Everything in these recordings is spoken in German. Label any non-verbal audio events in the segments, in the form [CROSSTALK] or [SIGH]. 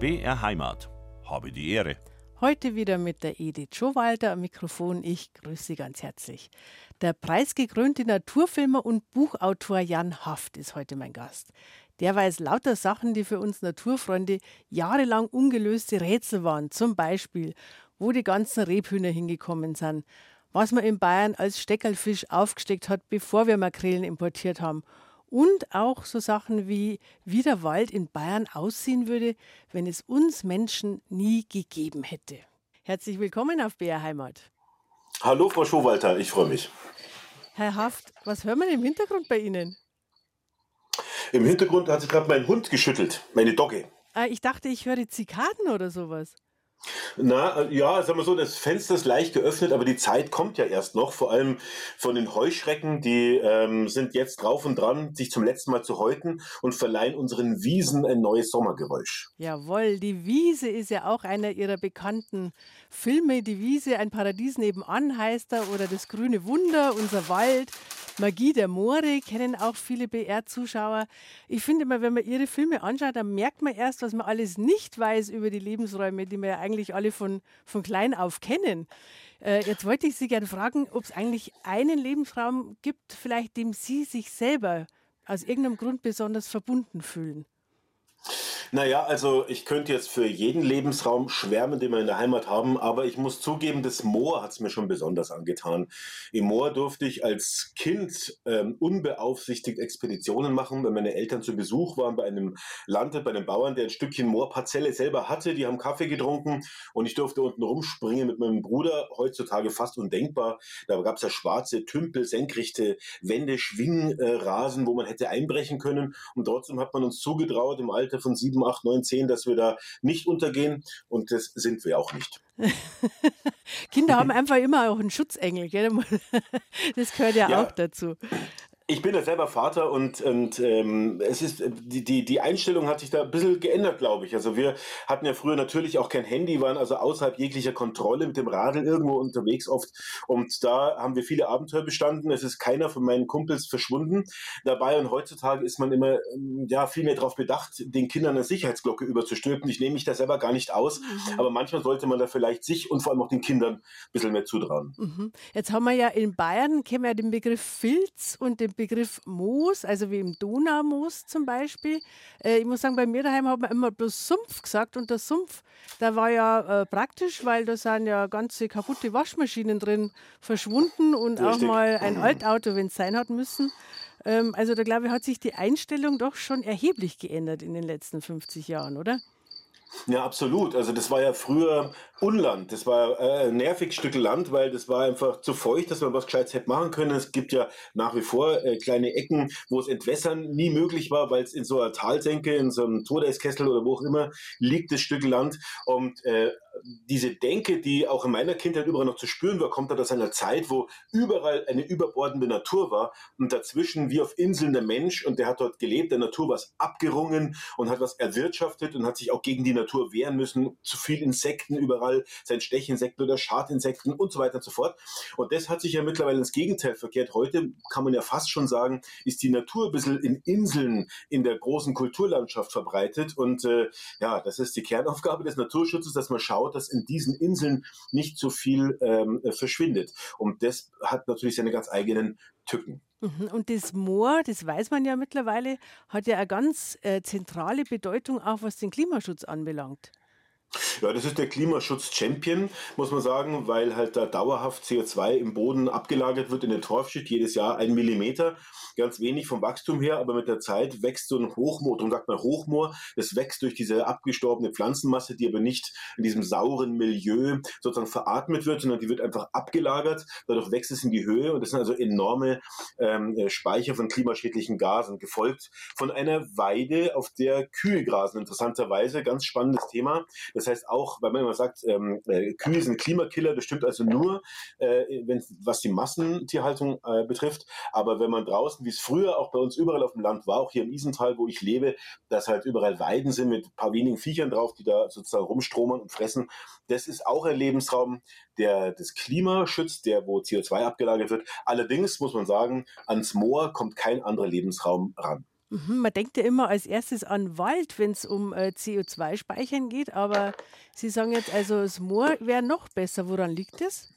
BR Heimat. Habe die Ehre. Heute wieder mit der Edith Schowalter am Mikrofon. Ich grüße Sie ganz herzlich. Der preisgekrönte Naturfilmer und Buchautor Jan Haft ist heute mein Gast. Der weiß lauter Sachen, die für uns Naturfreunde jahrelang ungelöste Rätsel waren. Zum Beispiel, wo die ganzen Rebhühner hingekommen sind, was man in Bayern als Steckerlfisch aufgesteckt hat, bevor wir Makrelen importiert haben. Und auch so Sachen wie, wie der Wald in Bayern aussehen würde, wenn es uns Menschen nie gegeben hätte. Herzlich willkommen auf BR Heimat. Hallo, Frau Schowalter, ich freue mich. Herr Haft, was hören wir im Hintergrund bei Ihnen? Im Hintergrund hat sich gerade mein Hund geschüttelt, meine Dogge. Ah, ich dachte, ich höre Zikaden oder sowas. Na, äh, ja, sagen wir so, das Fenster ist leicht geöffnet, aber die Zeit kommt ja erst noch. Vor allem von den Heuschrecken, die ähm, sind jetzt drauf und dran, sich zum letzten Mal zu häuten und verleihen unseren Wiesen ein neues Sommergeräusch. Jawohl, die Wiese ist ja auch einer ihrer bekannten Filme. Die Wiese, ein Paradies nebenan heißt er, oder das grüne Wunder, unser Wald. Magie der Moore kennen auch viele BR-Zuschauer. Ich finde immer, wenn man ihre Filme anschaut, dann merkt man erst, was man alles nicht weiß über die Lebensräume, die wir ja eigentlich alle von, von klein auf kennen. Äh, jetzt wollte ich Sie gerne fragen, ob es eigentlich einen Lebensraum gibt, vielleicht dem Sie sich selber aus irgendeinem Grund besonders verbunden fühlen. Naja, also ich könnte jetzt für jeden Lebensraum schwärmen, den wir in der Heimat haben, aber ich muss zugeben, das Moor hat es mir schon besonders angetan. Im Moor durfte ich als Kind ähm, unbeaufsichtigt Expeditionen machen, wenn meine Eltern zu Besuch waren bei einem Landwirt, bei einem Bauern, der ein Stückchen Moorparzelle selber hatte. Die haben Kaffee getrunken und ich durfte unten rumspringen mit meinem Bruder. Heutzutage fast undenkbar. Da gab es ja schwarze Tümpel, senkrechte Wände, Schwingrasen, wo man hätte einbrechen können. Und trotzdem hat man uns zugetraut, im Alter von sieben 7, 8, 9, 10, dass wir da nicht untergehen. Und das sind wir auch nicht. [LAUGHS] Kinder haben einfach immer auch einen Schutzengel. Gell? [LAUGHS] Das gehört ja, ja. auch dazu. Ich bin ja selber Vater und, und ähm, es ist die, die, die Einstellung hat sich da ein bisschen geändert, glaube ich. Also wir hatten ja früher natürlich auch kein Handy, waren also außerhalb jeglicher Kontrolle mit dem Radl irgendwo unterwegs oft. Und da haben wir viele Abenteuer bestanden. Es ist keiner von meinen Kumpels verschwunden dabei. Und heutzutage ist man immer ähm, ja, viel mehr darauf bedacht, den Kindern eine Sicherheitsglocke überzustülpen. Ich nehme mich da selber gar nicht aus. Mhm. Aber manchmal sollte man da vielleicht sich und vor allem auch den Kindern ein bisschen mehr zutrauen. Mhm. Jetzt haben wir ja in Bayern, kennen wir ja den Begriff Filz und den Begriff Moos, also wie im Donaumoos zum Beispiel. Äh, ich muss sagen, bei mir daheim hat man immer bloß Sumpf gesagt und der Sumpf, der war ja äh, praktisch, weil da sind ja ganze kaputte Waschmaschinen drin verschwunden und Richtig. auch mal ein Altauto, wenn es sein hat müssen. Ähm, also da glaube ich, hat sich die Einstellung doch schon erheblich geändert in den letzten 50 Jahren, oder? Ja, absolut. Also das war ja früher Unland. Das war äh, ein nervig Stück Land, weil das war einfach zu feucht, dass man was Gescheites hätte machen können. Es gibt ja nach wie vor äh, kleine Ecken, wo es Entwässern nie möglich war, weil es in so einer Talsenke, in so einem Todeskessel oder wo auch immer liegt, das Stück Land. Und äh, diese Denke, die auch in meiner Kindheit überall noch zu spüren war, kommt aus einer Zeit, wo überall eine überbordende Natur war und dazwischen wie auf Inseln der Mensch und der hat dort gelebt, der Natur was abgerungen und hat was erwirtschaftet und hat sich auch gegen die Natur wehren müssen. Zu viel Insekten überall, sein Stechinsekten oder Schadinsekten und so weiter und so fort. Und das hat sich ja mittlerweile ins Gegenteil verkehrt. Heute kann man ja fast schon sagen, ist die Natur ein bisschen in Inseln in der großen Kulturlandschaft verbreitet und äh, ja, das ist die Kernaufgabe des Naturschutzes, dass man schaut, dass in diesen Inseln nicht so viel ähm, äh, verschwindet. Und das hat natürlich seine ganz eigenen Tücken. Mhm. Und das Moor, das weiß man ja mittlerweile, hat ja eine ganz äh, zentrale Bedeutung, auch was den Klimaschutz anbelangt. Ja, das ist der Klimaschutz-Champion, muss man sagen, weil halt da dauerhaft CO2 im Boden abgelagert wird in der Torfschicht, jedes Jahr ein Millimeter. Ganz wenig vom Wachstum her, aber mit der Zeit wächst so ein Hochmoor, darum sagt man Hochmoor, das wächst durch diese abgestorbene Pflanzenmasse, die aber nicht in diesem sauren Milieu sozusagen veratmet wird, sondern die wird einfach abgelagert, dadurch wächst es in die Höhe und das sind also enorme ähm, äh, Speicher von klimaschädlichen Gasen, gefolgt von einer Weide, auf der Kühe grasen, interessanterweise, ganz spannendes Thema. Das heißt auch, weil man immer sagt, ähm, äh, Kühe sind Klimakiller, das stimmt also nur, äh, wenn, was die Massentierhaltung äh, betrifft. Aber wenn man draußen, wie es früher auch bei uns überall auf dem Land war, auch hier im Isental, wo ich lebe, dass halt überall Weiden sind mit ein paar wenigen Viechern drauf, die da sozusagen rumstromern und fressen, das ist auch ein Lebensraum, der das Klima schützt, der wo CO2 abgelagert wird. Allerdings muss man sagen, ans Moor kommt kein anderer Lebensraum ran. Mhm, man denkt ja immer als erstes an Wald, wenn es um äh, CO2-Speichern geht, aber Sie sagen jetzt also, das Moor wäre noch besser. Woran liegt das?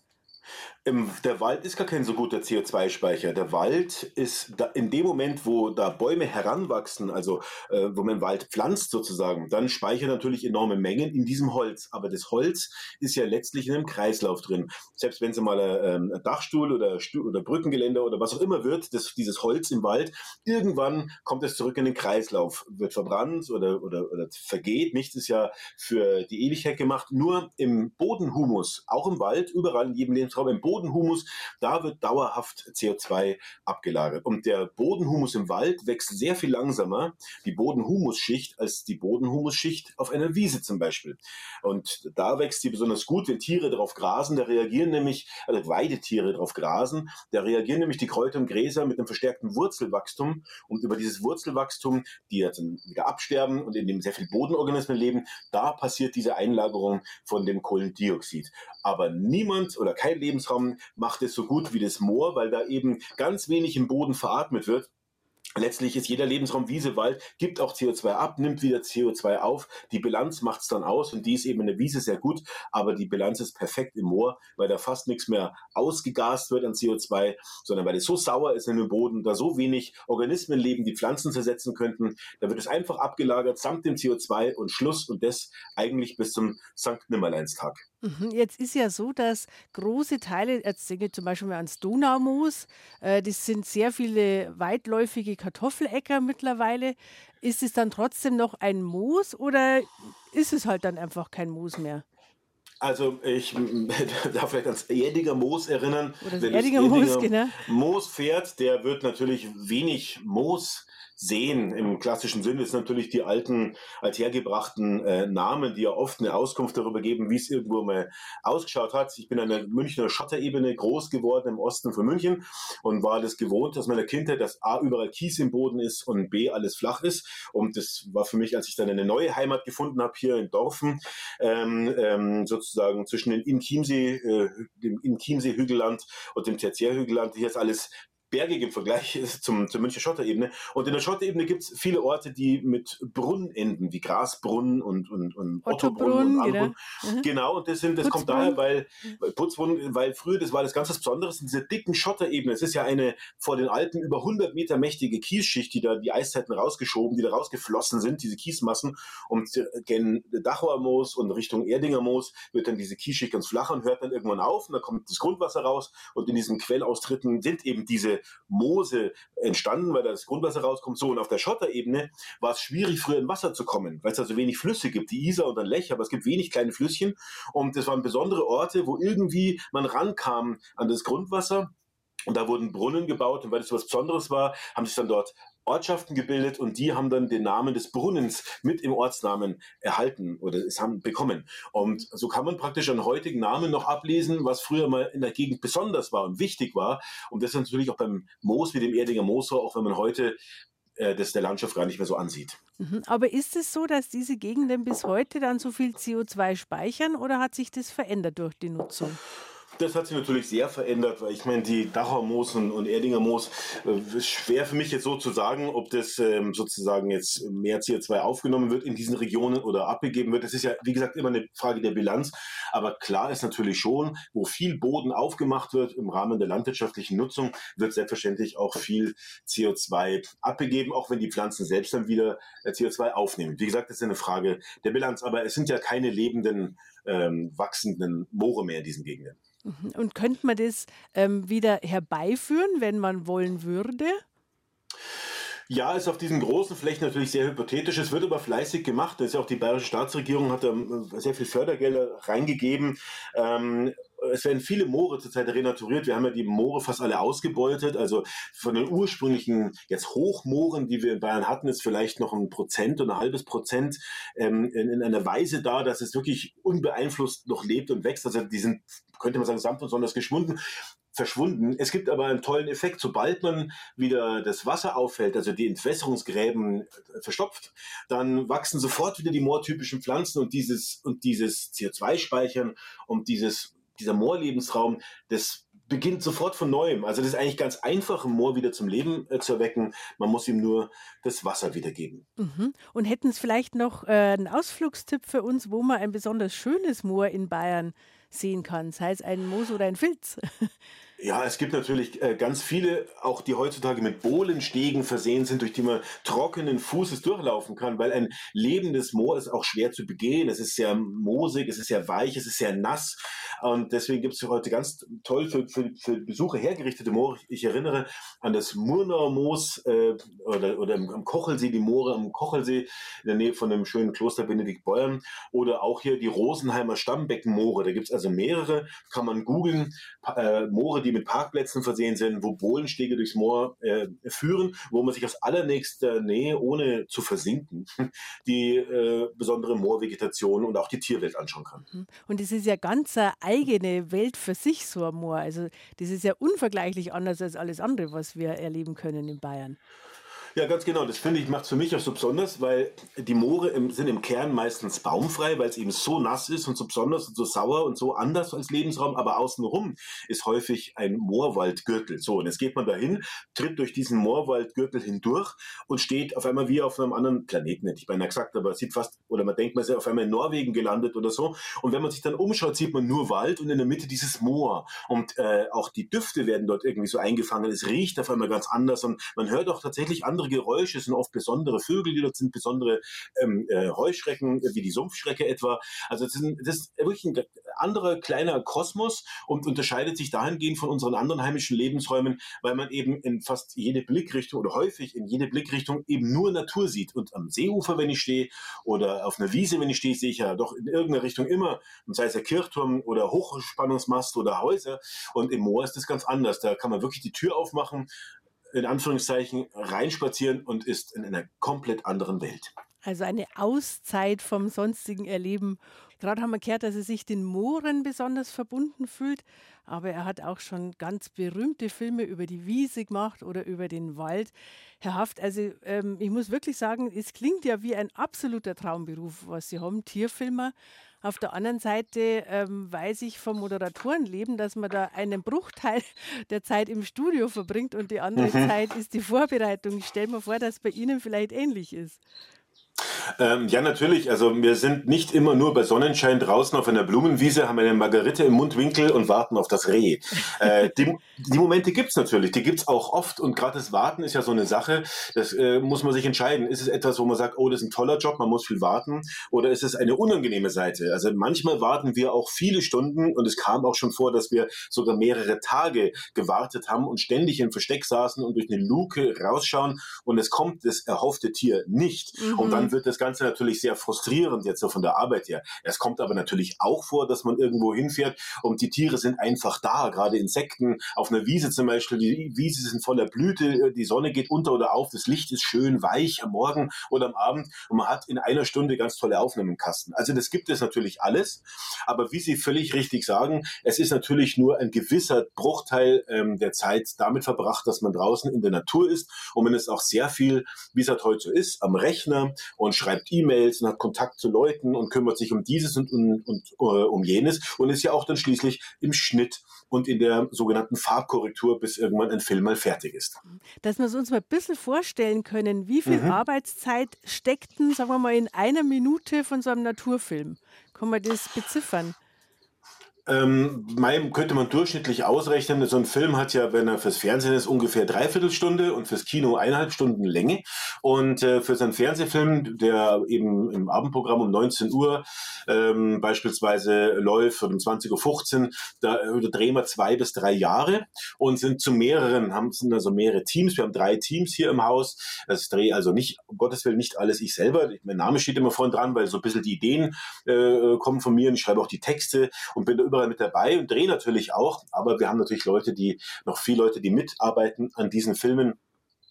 Ähm, der Wald ist gar kein so guter CO2-Speicher. Der Wald ist da, in dem Moment, wo da Bäume heranwachsen, also äh, wo man Wald pflanzt sozusagen, dann speichert natürlich enorme Mengen in diesem Holz. Aber das Holz ist ja letztlich in einem Kreislauf drin. Selbst wenn es mal ein, ein Dachstuhl oder, oder Brückengeländer oder was auch immer wird, das, dieses Holz im Wald, irgendwann kommt es zurück in den Kreislauf, wird verbrannt oder, oder, oder vergeht. Nichts ist ja für die Ewigkeit gemacht. Nur im Bodenhumus, auch im Wald, überall in jedem Lebensraum, im Boden Bodenhumus, da wird dauerhaft CO2 abgelagert. Und der Bodenhumus im Wald wächst sehr viel langsamer, die Bodenhumusschicht, als die Bodenhumusschicht auf einer Wiese zum Beispiel. Und da wächst sie besonders gut, wenn Tiere darauf grasen, da reagieren nämlich, also Weidetiere darauf grasen, da reagieren nämlich die Kräuter und Gräser mit einem verstärkten Wurzelwachstum und über dieses Wurzelwachstum, die jetzt wieder absterben und in dem sehr viel Bodenorganismen leben, da passiert diese Einlagerung von dem Kohlendioxid. Aber niemand oder kein Lebensraum macht es so gut wie das Moor, weil da eben ganz wenig im Boden veratmet wird. Letztlich ist jeder Lebensraum Wiese, Wald, gibt auch CO2 ab, nimmt wieder CO2 auf. Die Bilanz macht es dann aus und die ist eben in der Wiese sehr gut, aber die Bilanz ist perfekt im Moor, weil da fast nichts mehr ausgegast wird an CO2, sondern weil es so sauer ist in dem Boden, da so wenig Organismen leben, die Pflanzen zersetzen könnten. Da wird es einfach abgelagert samt dem CO2 und Schluss und das eigentlich bis zum Sankt Nimmerleinstag. Mhm, jetzt ist ja so, dass große Teile, jetzt denke ich zum Beispiel mal ans Donaumoos, äh, das sind sehr viele weitläufige Kartoffeläcker mittlerweile. Ist es dann trotzdem noch ein Moos oder ist es halt dann einfach kein Moos mehr? Also ich [LAUGHS] darf vielleicht ans Erdiger Moos erinnern. Oder das Erdiger Moos, genau. Moos fährt, der wird natürlich wenig Moos sehen im klassischen Sinne ist natürlich die alten, althergebrachten äh, Namen, die ja oft eine Auskunft darüber geben, wie es irgendwo mal ausgeschaut hat. Ich bin an der Münchner Schotterebene groß geworden im Osten von München und war das gewohnt aus meiner Kindheit, dass A, überall Kies im Boden ist und B, alles flach ist. Und das war für mich, als ich dann eine neue Heimat gefunden habe, hier in Dorfen, ähm, ähm, sozusagen zwischen dem Inchiemsee, äh, dem Inchiemsee-Hügelland und dem Tertiärhügelland. Hier ist alles bergig im Vergleich [LAUGHS] zum, zur Münchner Schotterebene. Und in der Schotterebene gibt es viele Orte, die mit Brunnen enden, wie Grasbrunnen und, und, und Ottobrunnen. Und genau. Mhm. genau, und das, sind, das kommt daher, weil, weil Putzbrunnen, weil früher, das war das ganz was Besonderes, in dieser dicken Schotterebene. Es ist ja eine vor den Alpen über 100 Meter mächtige Kiesschicht, die da die Eiszeiten rausgeschoben, die da rausgeflossen sind, diese Kiesmassen. Und gen Dachauer Moos und Richtung Erdinger Moos wird dann diese Kiesschicht ganz flach und hört dann irgendwann auf und dann kommt das Grundwasser raus und in diesen Quellaustritten sind eben diese Moose entstanden, weil da das Grundwasser rauskommt. So, und auf der Schotterebene war es schwierig, früher in Wasser zu kommen, weil es da so wenig Flüsse gibt, die Isar und dann Lech, aber es gibt wenig kleine Flüsschen. Und das waren besondere Orte, wo irgendwie man rankam an das Grundwasser. Und da wurden Brunnen gebaut und weil das so was Besonderes war, haben sich dann dort Ortschaften gebildet und die haben dann den Namen des Brunnens mit im Ortsnamen erhalten oder es haben bekommen. Und so kann man praktisch an heutigen Namen noch ablesen, was früher mal in der Gegend besonders war und wichtig war. Und das ist natürlich auch beim Moos wie dem Erdinger Moosor, auch wenn man heute äh, das der Landschaft gar nicht mehr so ansieht. Mhm. Aber ist es so, dass diese Gegenden bis heute dann so viel CO2 speichern oder hat sich das verändert durch die Nutzung? Das hat sich natürlich sehr verändert, weil ich meine, die Dachauer Moos und, und Erdinger Moos, äh, schwer für mich jetzt so zu sagen, ob das ähm, sozusagen jetzt mehr CO2 aufgenommen wird in diesen Regionen oder abgegeben wird. Das ist ja, wie gesagt, immer eine Frage der Bilanz. Aber klar ist natürlich schon, wo viel Boden aufgemacht wird im Rahmen der landwirtschaftlichen Nutzung, wird selbstverständlich auch viel CO2 abgegeben, auch wenn die Pflanzen selbst dann wieder äh, CO2 aufnehmen. Wie gesagt, das ist eine Frage der Bilanz. Aber es sind ja keine lebenden, ähm, wachsenden Moore mehr in diesen Gegenden. Und könnte man das ähm, wieder herbeiführen, wenn man wollen würde? Ja, ist auf diesen großen Flächen natürlich sehr hypothetisch. Es wird aber fleißig gemacht. Das ist ja auch die bayerische Staatsregierung hat da sehr viel Fördergelder reingegeben. Ähm, es werden viele Moore zurzeit renaturiert. Wir haben ja die Moore fast alle ausgebeutet. Also von den ursprünglichen jetzt Hochmooren, die wir in Bayern hatten, ist vielleicht noch ein Prozent oder ein halbes Prozent ähm, in, in, einer Weise da, dass es wirklich unbeeinflusst noch lebt und wächst. Also die sind, könnte man sagen, samt und sonders geschwunden verschwunden. Es gibt aber einen tollen Effekt. Sobald man wieder das Wasser auffällt, also die Entwässerungsgräben verstopft, dann wachsen sofort wieder die moortypischen Pflanzen und dieses, und dieses CO2-Speichern und dieses dieser Moorlebensraum, das beginnt sofort von neuem. Also das ist eigentlich ganz einfach, ein Moor wieder zum Leben äh, zu erwecken. Man muss ihm nur das Wasser wiedergeben. Mhm. Und hätten Sie vielleicht noch äh, einen Ausflugstipp für uns, wo man ein besonders schönes Moor in Bayern sehen kann, sei es ein Moos oder ein Filz? [LAUGHS] Ja, es gibt natürlich äh, ganz viele, auch die heutzutage mit Bohlenstegen versehen sind, durch die man trockenen Fußes durchlaufen kann, weil ein lebendes Moor ist auch schwer zu begehen. Es ist sehr moosig, es ist sehr weich, es ist sehr nass. Und deswegen gibt es heute ganz toll für, für, für Besucher hergerichtete Moore. Ich erinnere an das Murnauer Moos äh, oder, oder am Kochelsee, die Moore am Kochelsee in der Nähe von dem schönen Kloster Benedikt Beuern oder auch hier die Rosenheimer Stammbeckenmoore. Da gibt es also mehrere, kann man googeln, äh, Moore, die mit Parkplätzen versehen sind, wo Bohlenstege durchs Moor äh, führen, wo man sich aus allernächster Nähe, ohne zu versinken, [LAUGHS] die äh, besondere Moorvegetation und auch die Tierwelt anschauen kann. Mhm. Und es ist ja ganz eine eigene Welt für sich, so ein Moor. Also das ist ja unvergleichlich anders als alles andere, was wir erleben können in Bayern. Ja, ganz genau. Das finde ich macht für mich auch so besonders, weil die Moore im, sind im Kern meistens baumfrei, weil es eben so nass ist und so besonders und so sauer und so anders als Lebensraum. Aber außenrum ist häufig ein Moorwaldgürtel. So, und jetzt geht man dahin, tritt durch diesen Moorwaldgürtel hindurch und steht auf einmal wie auf einem anderen Planeten, hätte ich beinahe gesagt, aber sieht fast, oder man denkt, man ist auf einmal in Norwegen gelandet oder so. Und wenn man sich dann umschaut, sieht man nur Wald und in der Mitte dieses Moor. Und äh, auch die Düfte werden dort irgendwie so eingefangen. Es riecht auf einmal ganz anders und man hört auch tatsächlich andere andere Geräusche, es sind oft besondere Vögel, die dort sind, besondere ähm, äh, Heuschrecken, wie die Sumpfschrecke etwa. Also das ist, das ist wirklich ein anderer kleiner Kosmos und unterscheidet sich dahingehend von unseren anderen heimischen Lebensräumen, weil man eben in fast jede Blickrichtung oder häufig in jede Blickrichtung eben nur Natur sieht. Und am Seeufer, wenn ich stehe, oder auf einer Wiese, wenn ich stehe, sehe ich ja doch in irgendeiner Richtung immer, und sei es der Kirchturm oder Hochspannungsmast oder Häuser. Und im Moor ist das ganz anders. Da kann man wirklich die Tür aufmachen, in Anführungszeichen reinspazieren und ist in einer komplett anderen Welt. Also eine Auszeit vom sonstigen Erleben. Gerade haben wir gehört, dass er sich den Mooren besonders verbunden fühlt, aber er hat auch schon ganz berühmte Filme über die Wiese gemacht oder über den Wald. Herr Haft, also ähm, ich muss wirklich sagen, es klingt ja wie ein absoluter Traumberuf, was Sie haben, Tierfilmer. Auf der anderen Seite ähm, weiß ich vom Moderatorenleben, dass man da einen Bruchteil [LAUGHS] der Zeit im Studio verbringt und die andere mhm. Zeit ist die Vorbereitung. Ich stelle mir vor, dass bei Ihnen vielleicht ähnlich ist. Ähm, ja, natürlich. Also wir sind nicht immer nur bei Sonnenschein draußen auf einer Blumenwiese, haben eine Margarite im Mundwinkel und warten auf das Reh. Äh, die, die, Momente gibt's natürlich, die gibt's auch oft und gerade das Warten ist ja so eine Sache, das äh, muss man sich entscheiden. Ist es etwas, wo man sagt, oh, das ist ein toller Job, man muss viel warten oder ist es eine unangenehme Seite? Also manchmal warten wir auch viele Stunden und es kam auch schon vor, dass wir sogar mehrere Tage gewartet haben und ständig im Versteck saßen und durch eine Luke rausschauen und es kommt das erhoffte Tier nicht. Mhm. Und dann wird das Ganze natürlich sehr frustrierend jetzt so von der Arbeit her. Es kommt aber natürlich auch vor, dass man irgendwo hinfährt und die Tiere sind einfach da, gerade Insekten auf einer Wiese zum Beispiel. Die Wiese sind voller Blüte, die Sonne geht unter oder auf, das Licht ist schön weich am Morgen oder am Abend und man hat in einer Stunde ganz tolle Aufnahmen im Kasten. Also das gibt es natürlich alles, aber wie Sie völlig richtig sagen, es ist natürlich nur ein gewisser Bruchteil ähm, der Zeit damit verbracht, dass man draußen in der Natur ist und man ist auch sehr viel, wie es halt heute so ist, am Rechner und schreibt E-Mails und hat Kontakt zu Leuten und kümmert sich um dieses und, und, und uh, um jenes und ist ja auch dann schließlich im Schnitt und in der sogenannten Farbkorrektur, bis irgendwann ein Film mal fertig ist. Dass wir uns mal ein bisschen vorstellen können, wie viel mhm. Arbeitszeit steckt denn, sagen wir mal, in einer Minute von so einem Naturfilm? Kann man das beziffern? Ähm, könnte man durchschnittlich ausrechnen, so ein Film hat ja, wenn er fürs Fernsehen ist, ungefähr dreiviertel Stunde und fürs Kino eineinhalb Stunden Länge. Und äh, für so einen Fernsehfilm, der eben im Abendprogramm um 19 Uhr ähm, beispielsweise läuft oder um 20.15 Uhr, da, da drehen wir zwei bis drei Jahre und sind zu mehreren, haben sind also mehrere Teams. Wir haben drei Teams hier im Haus. Das drehe also nicht, um Gottes Willen, nicht alles ich selber. Mein Name steht immer vorne dran, weil so ein bisschen die Ideen äh, kommen von mir und ich schreibe auch die Texte und bin überall mit dabei und drehe natürlich auch. Aber wir haben natürlich Leute, die, noch viele Leute, die mitarbeiten an diesen Filmen.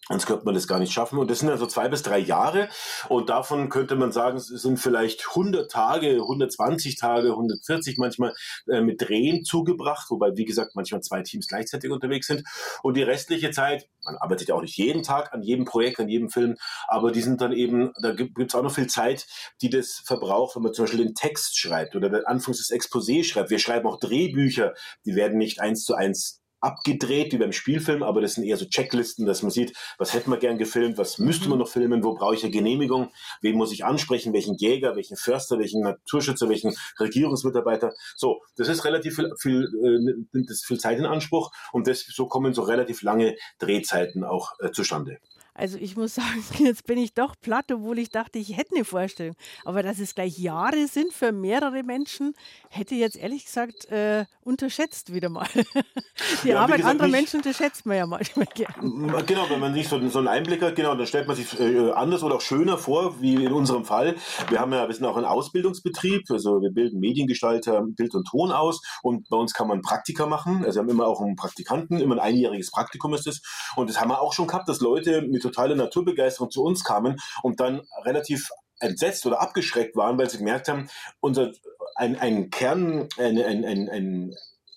Sonst könnte man das gar nicht schaffen. Und das sind also zwei bis drei Jahre. Und davon könnte man sagen, es sind vielleicht 100 Tage, 120 Tage, 140 manchmal äh, mit Drehen zugebracht. Wobei, wie gesagt, manchmal zwei Teams gleichzeitig unterwegs sind. Und die restliche Zeit, man arbeitet ja auch nicht jeden Tag an jedem Projekt, an jedem Film, aber die sind dann eben, da gibt es auch noch viel Zeit, die das verbraucht, wenn man zum Beispiel den Text schreibt oder anfangs das Exposé schreibt. Wir schreiben auch Drehbücher, die werden nicht eins zu eins abgedreht wie beim Spielfilm, aber das sind eher so Checklisten, dass man sieht, was hätten wir gern gefilmt, was müsste man noch filmen, wo brauche ich eine Genehmigung, wen muss ich ansprechen, welchen Jäger, welchen Förster, welchen Naturschützer, welchen Regierungsmitarbeiter. So, das ist relativ viel, viel äh, das viel Zeit in Anspruch und das, so kommen so relativ lange Drehzeiten auch äh, zustande. Also ich muss [LAUGHS] sagen, jetzt bin ich doch platt, obwohl ich dachte, ich hätte eine Vorstellung. Aber dass es gleich Jahre sind für mehrere Menschen, hätte ich jetzt ehrlich gesagt äh, unterschätzt wieder mal. [LAUGHS] Die ja, Arbeit gesagt, anderer Menschen unterschätzt man ja manchmal gerne. Genau, wenn man nicht so, so einen Einblick hat, genau, dann stellt man sich äh, anders oder auch schöner vor, wie in unserem Fall. Wir haben ja, wir sind auch ein Ausbildungsbetrieb, also wir bilden Mediengestalter, Bild und Ton aus und bei uns kann man Praktika machen. Also wir haben immer auch einen Praktikanten, immer ein einjähriges Praktikum ist es. Und das haben wir auch schon gehabt, dass Leute mit totale Naturbegeisterung zu uns kamen und dann relativ entsetzt oder abgeschreckt waren, weil sie gemerkt haben, unser ein, ein Kern, ein, ein, ein, ein,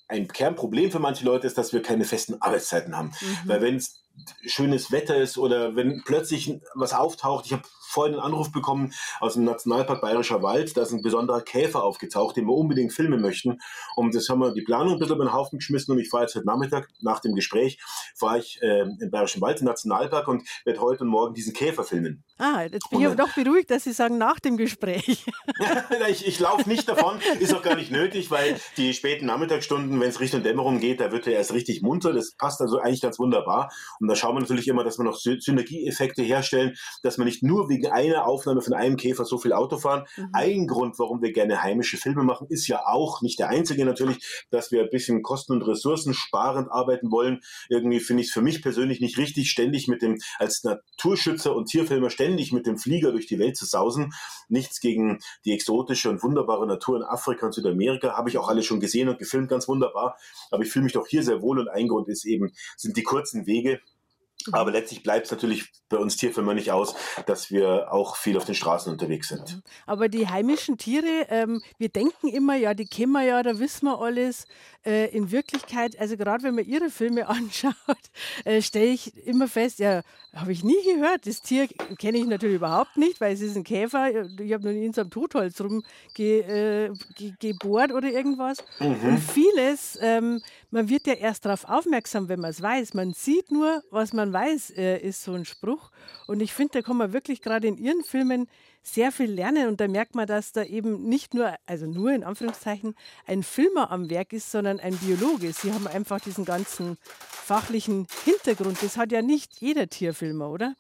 ein Kernproblem für manche Leute ist, dass wir keine festen Arbeitszeiten haben. Mhm. Weil wenn es schönes Wetter ist oder wenn plötzlich was auftaucht, ich habe vorhin einen Anruf bekommen aus dem Nationalpark Bayerischer Wald. Da ist ein besonderer Käfer aufgetaucht, den wir unbedingt filmen möchten. Und das haben wir die Planung ein bisschen über den Haufen geschmissen. Und ich fahre jetzt heute Nachmittag nach dem Gespräch, fahre ich äh, im Bayerischen Wald, im Nationalpark und werde heute und morgen diesen Käfer filmen. Ah, jetzt bin und, ich aber doch beruhigt, dass Sie sagen nach dem Gespräch. [LAUGHS] [LAUGHS] ich ich laufe nicht davon, ist auch gar nicht nötig, weil die späten Nachmittagsstunden, wenn es Richtung Dämmerung geht, da wird er erst richtig munter. Das passt also eigentlich ganz wunderbar. Und da schauen wir natürlich immer, dass wir noch Synergieeffekte herstellen, dass man nicht nur wegen einer Aufnahme von einem Käfer so viel Auto fahren. Mhm. Ein Grund, warum wir gerne heimische Filme machen, ist ja auch, nicht der einzige natürlich, dass wir ein bisschen kosten- und ressourcensparend arbeiten wollen. Irgendwie finde ich es für mich persönlich nicht richtig, ständig mit dem, als Naturschützer und Tierfilmer ständig mit dem Flieger durch die Welt zu sausen. Nichts gegen die exotische und wunderbare Natur in Afrika und Südamerika. Habe ich auch alle schon gesehen und gefilmt, ganz wunderbar. Aber ich fühle mich doch hier sehr wohl und ein Grund ist eben, sind die kurzen Wege aber letztlich bleibt es natürlich bei uns Tierfilmer nicht aus, dass wir auch viel auf den Straßen unterwegs sind. Aber die heimischen Tiere, ähm, wir denken immer, ja, die kennen wir ja, da wissen wir alles. Äh, in Wirklichkeit, also gerade wenn man ihre Filme [LAUGHS] anschaut, äh, stelle ich immer fest, ja, habe ich nie gehört. Das Tier kenne ich natürlich überhaupt nicht, weil es ist ein Käfer. Ich habe noch nie in so einem Totholz rumgebohrt äh, oder irgendwas. Mhm. Und vieles, ähm, man wird ja erst darauf aufmerksam, wenn man es weiß. Man sieht nur, was man weiß, äh, ist so ein Spruch. Und ich finde, da kann man wirklich gerade in Ihren Filmen sehr viel lernen. Und da merkt man, dass da eben nicht nur, also nur in Anführungszeichen, ein Filmer am Werk ist, sondern ein Biologe. Sie haben einfach diesen ganzen fachlichen Hintergrund. Das hat ja nicht jeder Tierfilmer, oder?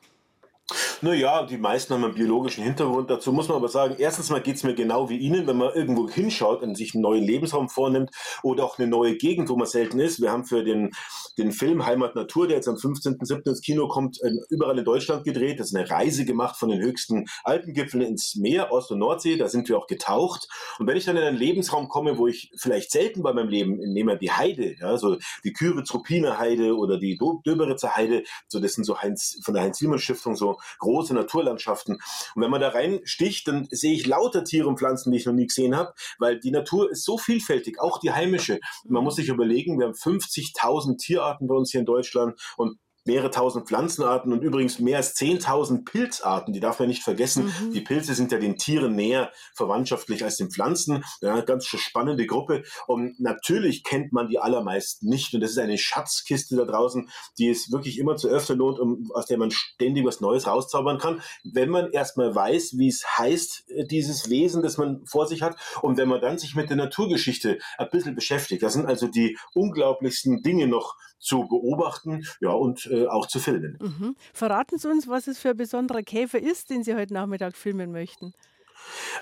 Naja, die meisten haben einen biologischen Hintergrund. Dazu muss man aber sagen, erstens mal geht es mir genau wie Ihnen, wenn man irgendwo hinschaut und sich einen neuen Lebensraum vornimmt oder auch eine neue Gegend, wo man selten ist. Wir haben für den, den Film Heimat Natur, der jetzt am 15.07. ins Kino kommt, überall in Deutschland gedreht. Das ist eine Reise gemacht von den höchsten Alpengipfeln ins Meer, Ost- und Nordsee. Da sind wir auch getaucht. Und wenn ich dann in einen Lebensraum komme, wo ich vielleicht selten bei meinem Leben, nehme wir die Heide, ja, so die Küritz-Ruppiner Heide oder die Döberitzer Heide, so das sind so Heinz, von der Heinz-Siemann-Stiftung so große Naturlandschaften. Und wenn man da reinsticht, dann sehe ich lauter Tiere und Pflanzen, die ich noch nie gesehen habe, weil die Natur ist so vielfältig, auch die heimische. Man muss sich überlegen, wir haben 50.000 Tierarten bei uns hier in Deutschland und mehrere tausend Pflanzenarten und übrigens mehr als 10.000 Pilzarten. Die darf man nicht vergessen. Mhm. Die Pilze sind ja den Tieren näher verwandtschaftlich als den Pflanzen. Ja, ganz spannende Gruppe. Und natürlich kennt man die allermeisten nicht. Und das ist eine Schatzkiste da draußen, die es wirklich immer zu öfter lohnt, um, aus der man ständig was Neues rauszaubern kann. Wenn man erstmal weiß, wie es heißt, äh, dieses Wesen, das man vor sich hat. Und wenn man dann sich mit der Naturgeschichte ein bisschen beschäftigt. Das sind also die unglaublichsten Dinge noch zu beobachten. Ja, und äh, auch zu filmen. Mhm. Verraten Sie uns, was es für ein besonderer Käfer ist, den Sie heute Nachmittag filmen möchten.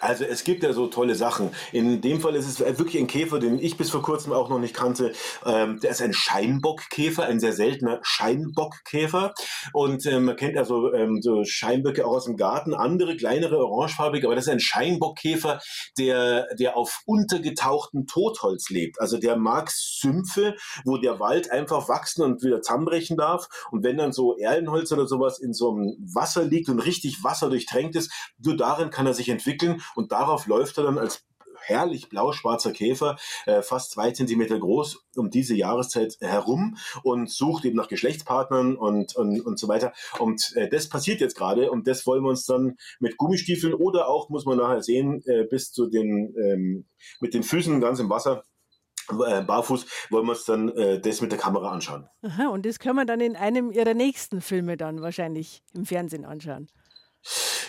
Also es gibt ja so tolle Sachen. In dem Fall ist es wirklich ein Käfer, den ich bis vor kurzem auch noch nicht kannte. Ähm, der ist ein Scheinbockkäfer, ein sehr seltener Scheinbockkäfer. Und ähm, man kennt also ähm, so Scheinböcke auch aus dem Garten, andere kleinere orangefarbige, aber das ist ein Scheinbockkäfer, der, der auf untergetauchtem Totholz lebt. Also der mag Sümpfe, wo der Wald einfach wachsen und wieder zusammenbrechen darf. Und wenn dann so Erlenholz oder sowas in so einem Wasser liegt und richtig Wasser durchtränkt ist, nur darin kann er sich entwickeln entwickeln und darauf läuft er dann als herrlich blau-schwarzer Käfer, äh, fast zwei Zentimeter groß, um diese Jahreszeit herum und sucht eben nach Geschlechtspartnern und, und, und so weiter. Und äh, das passiert jetzt gerade und das wollen wir uns dann mit Gummistiefeln oder auch, muss man nachher sehen, äh, bis zu den, ähm, mit den Füßen ganz im Wasser äh, barfuß, wollen wir uns dann äh, das mit der Kamera anschauen. Aha, und das können wir dann in einem Ihrer nächsten Filme dann wahrscheinlich im Fernsehen anschauen.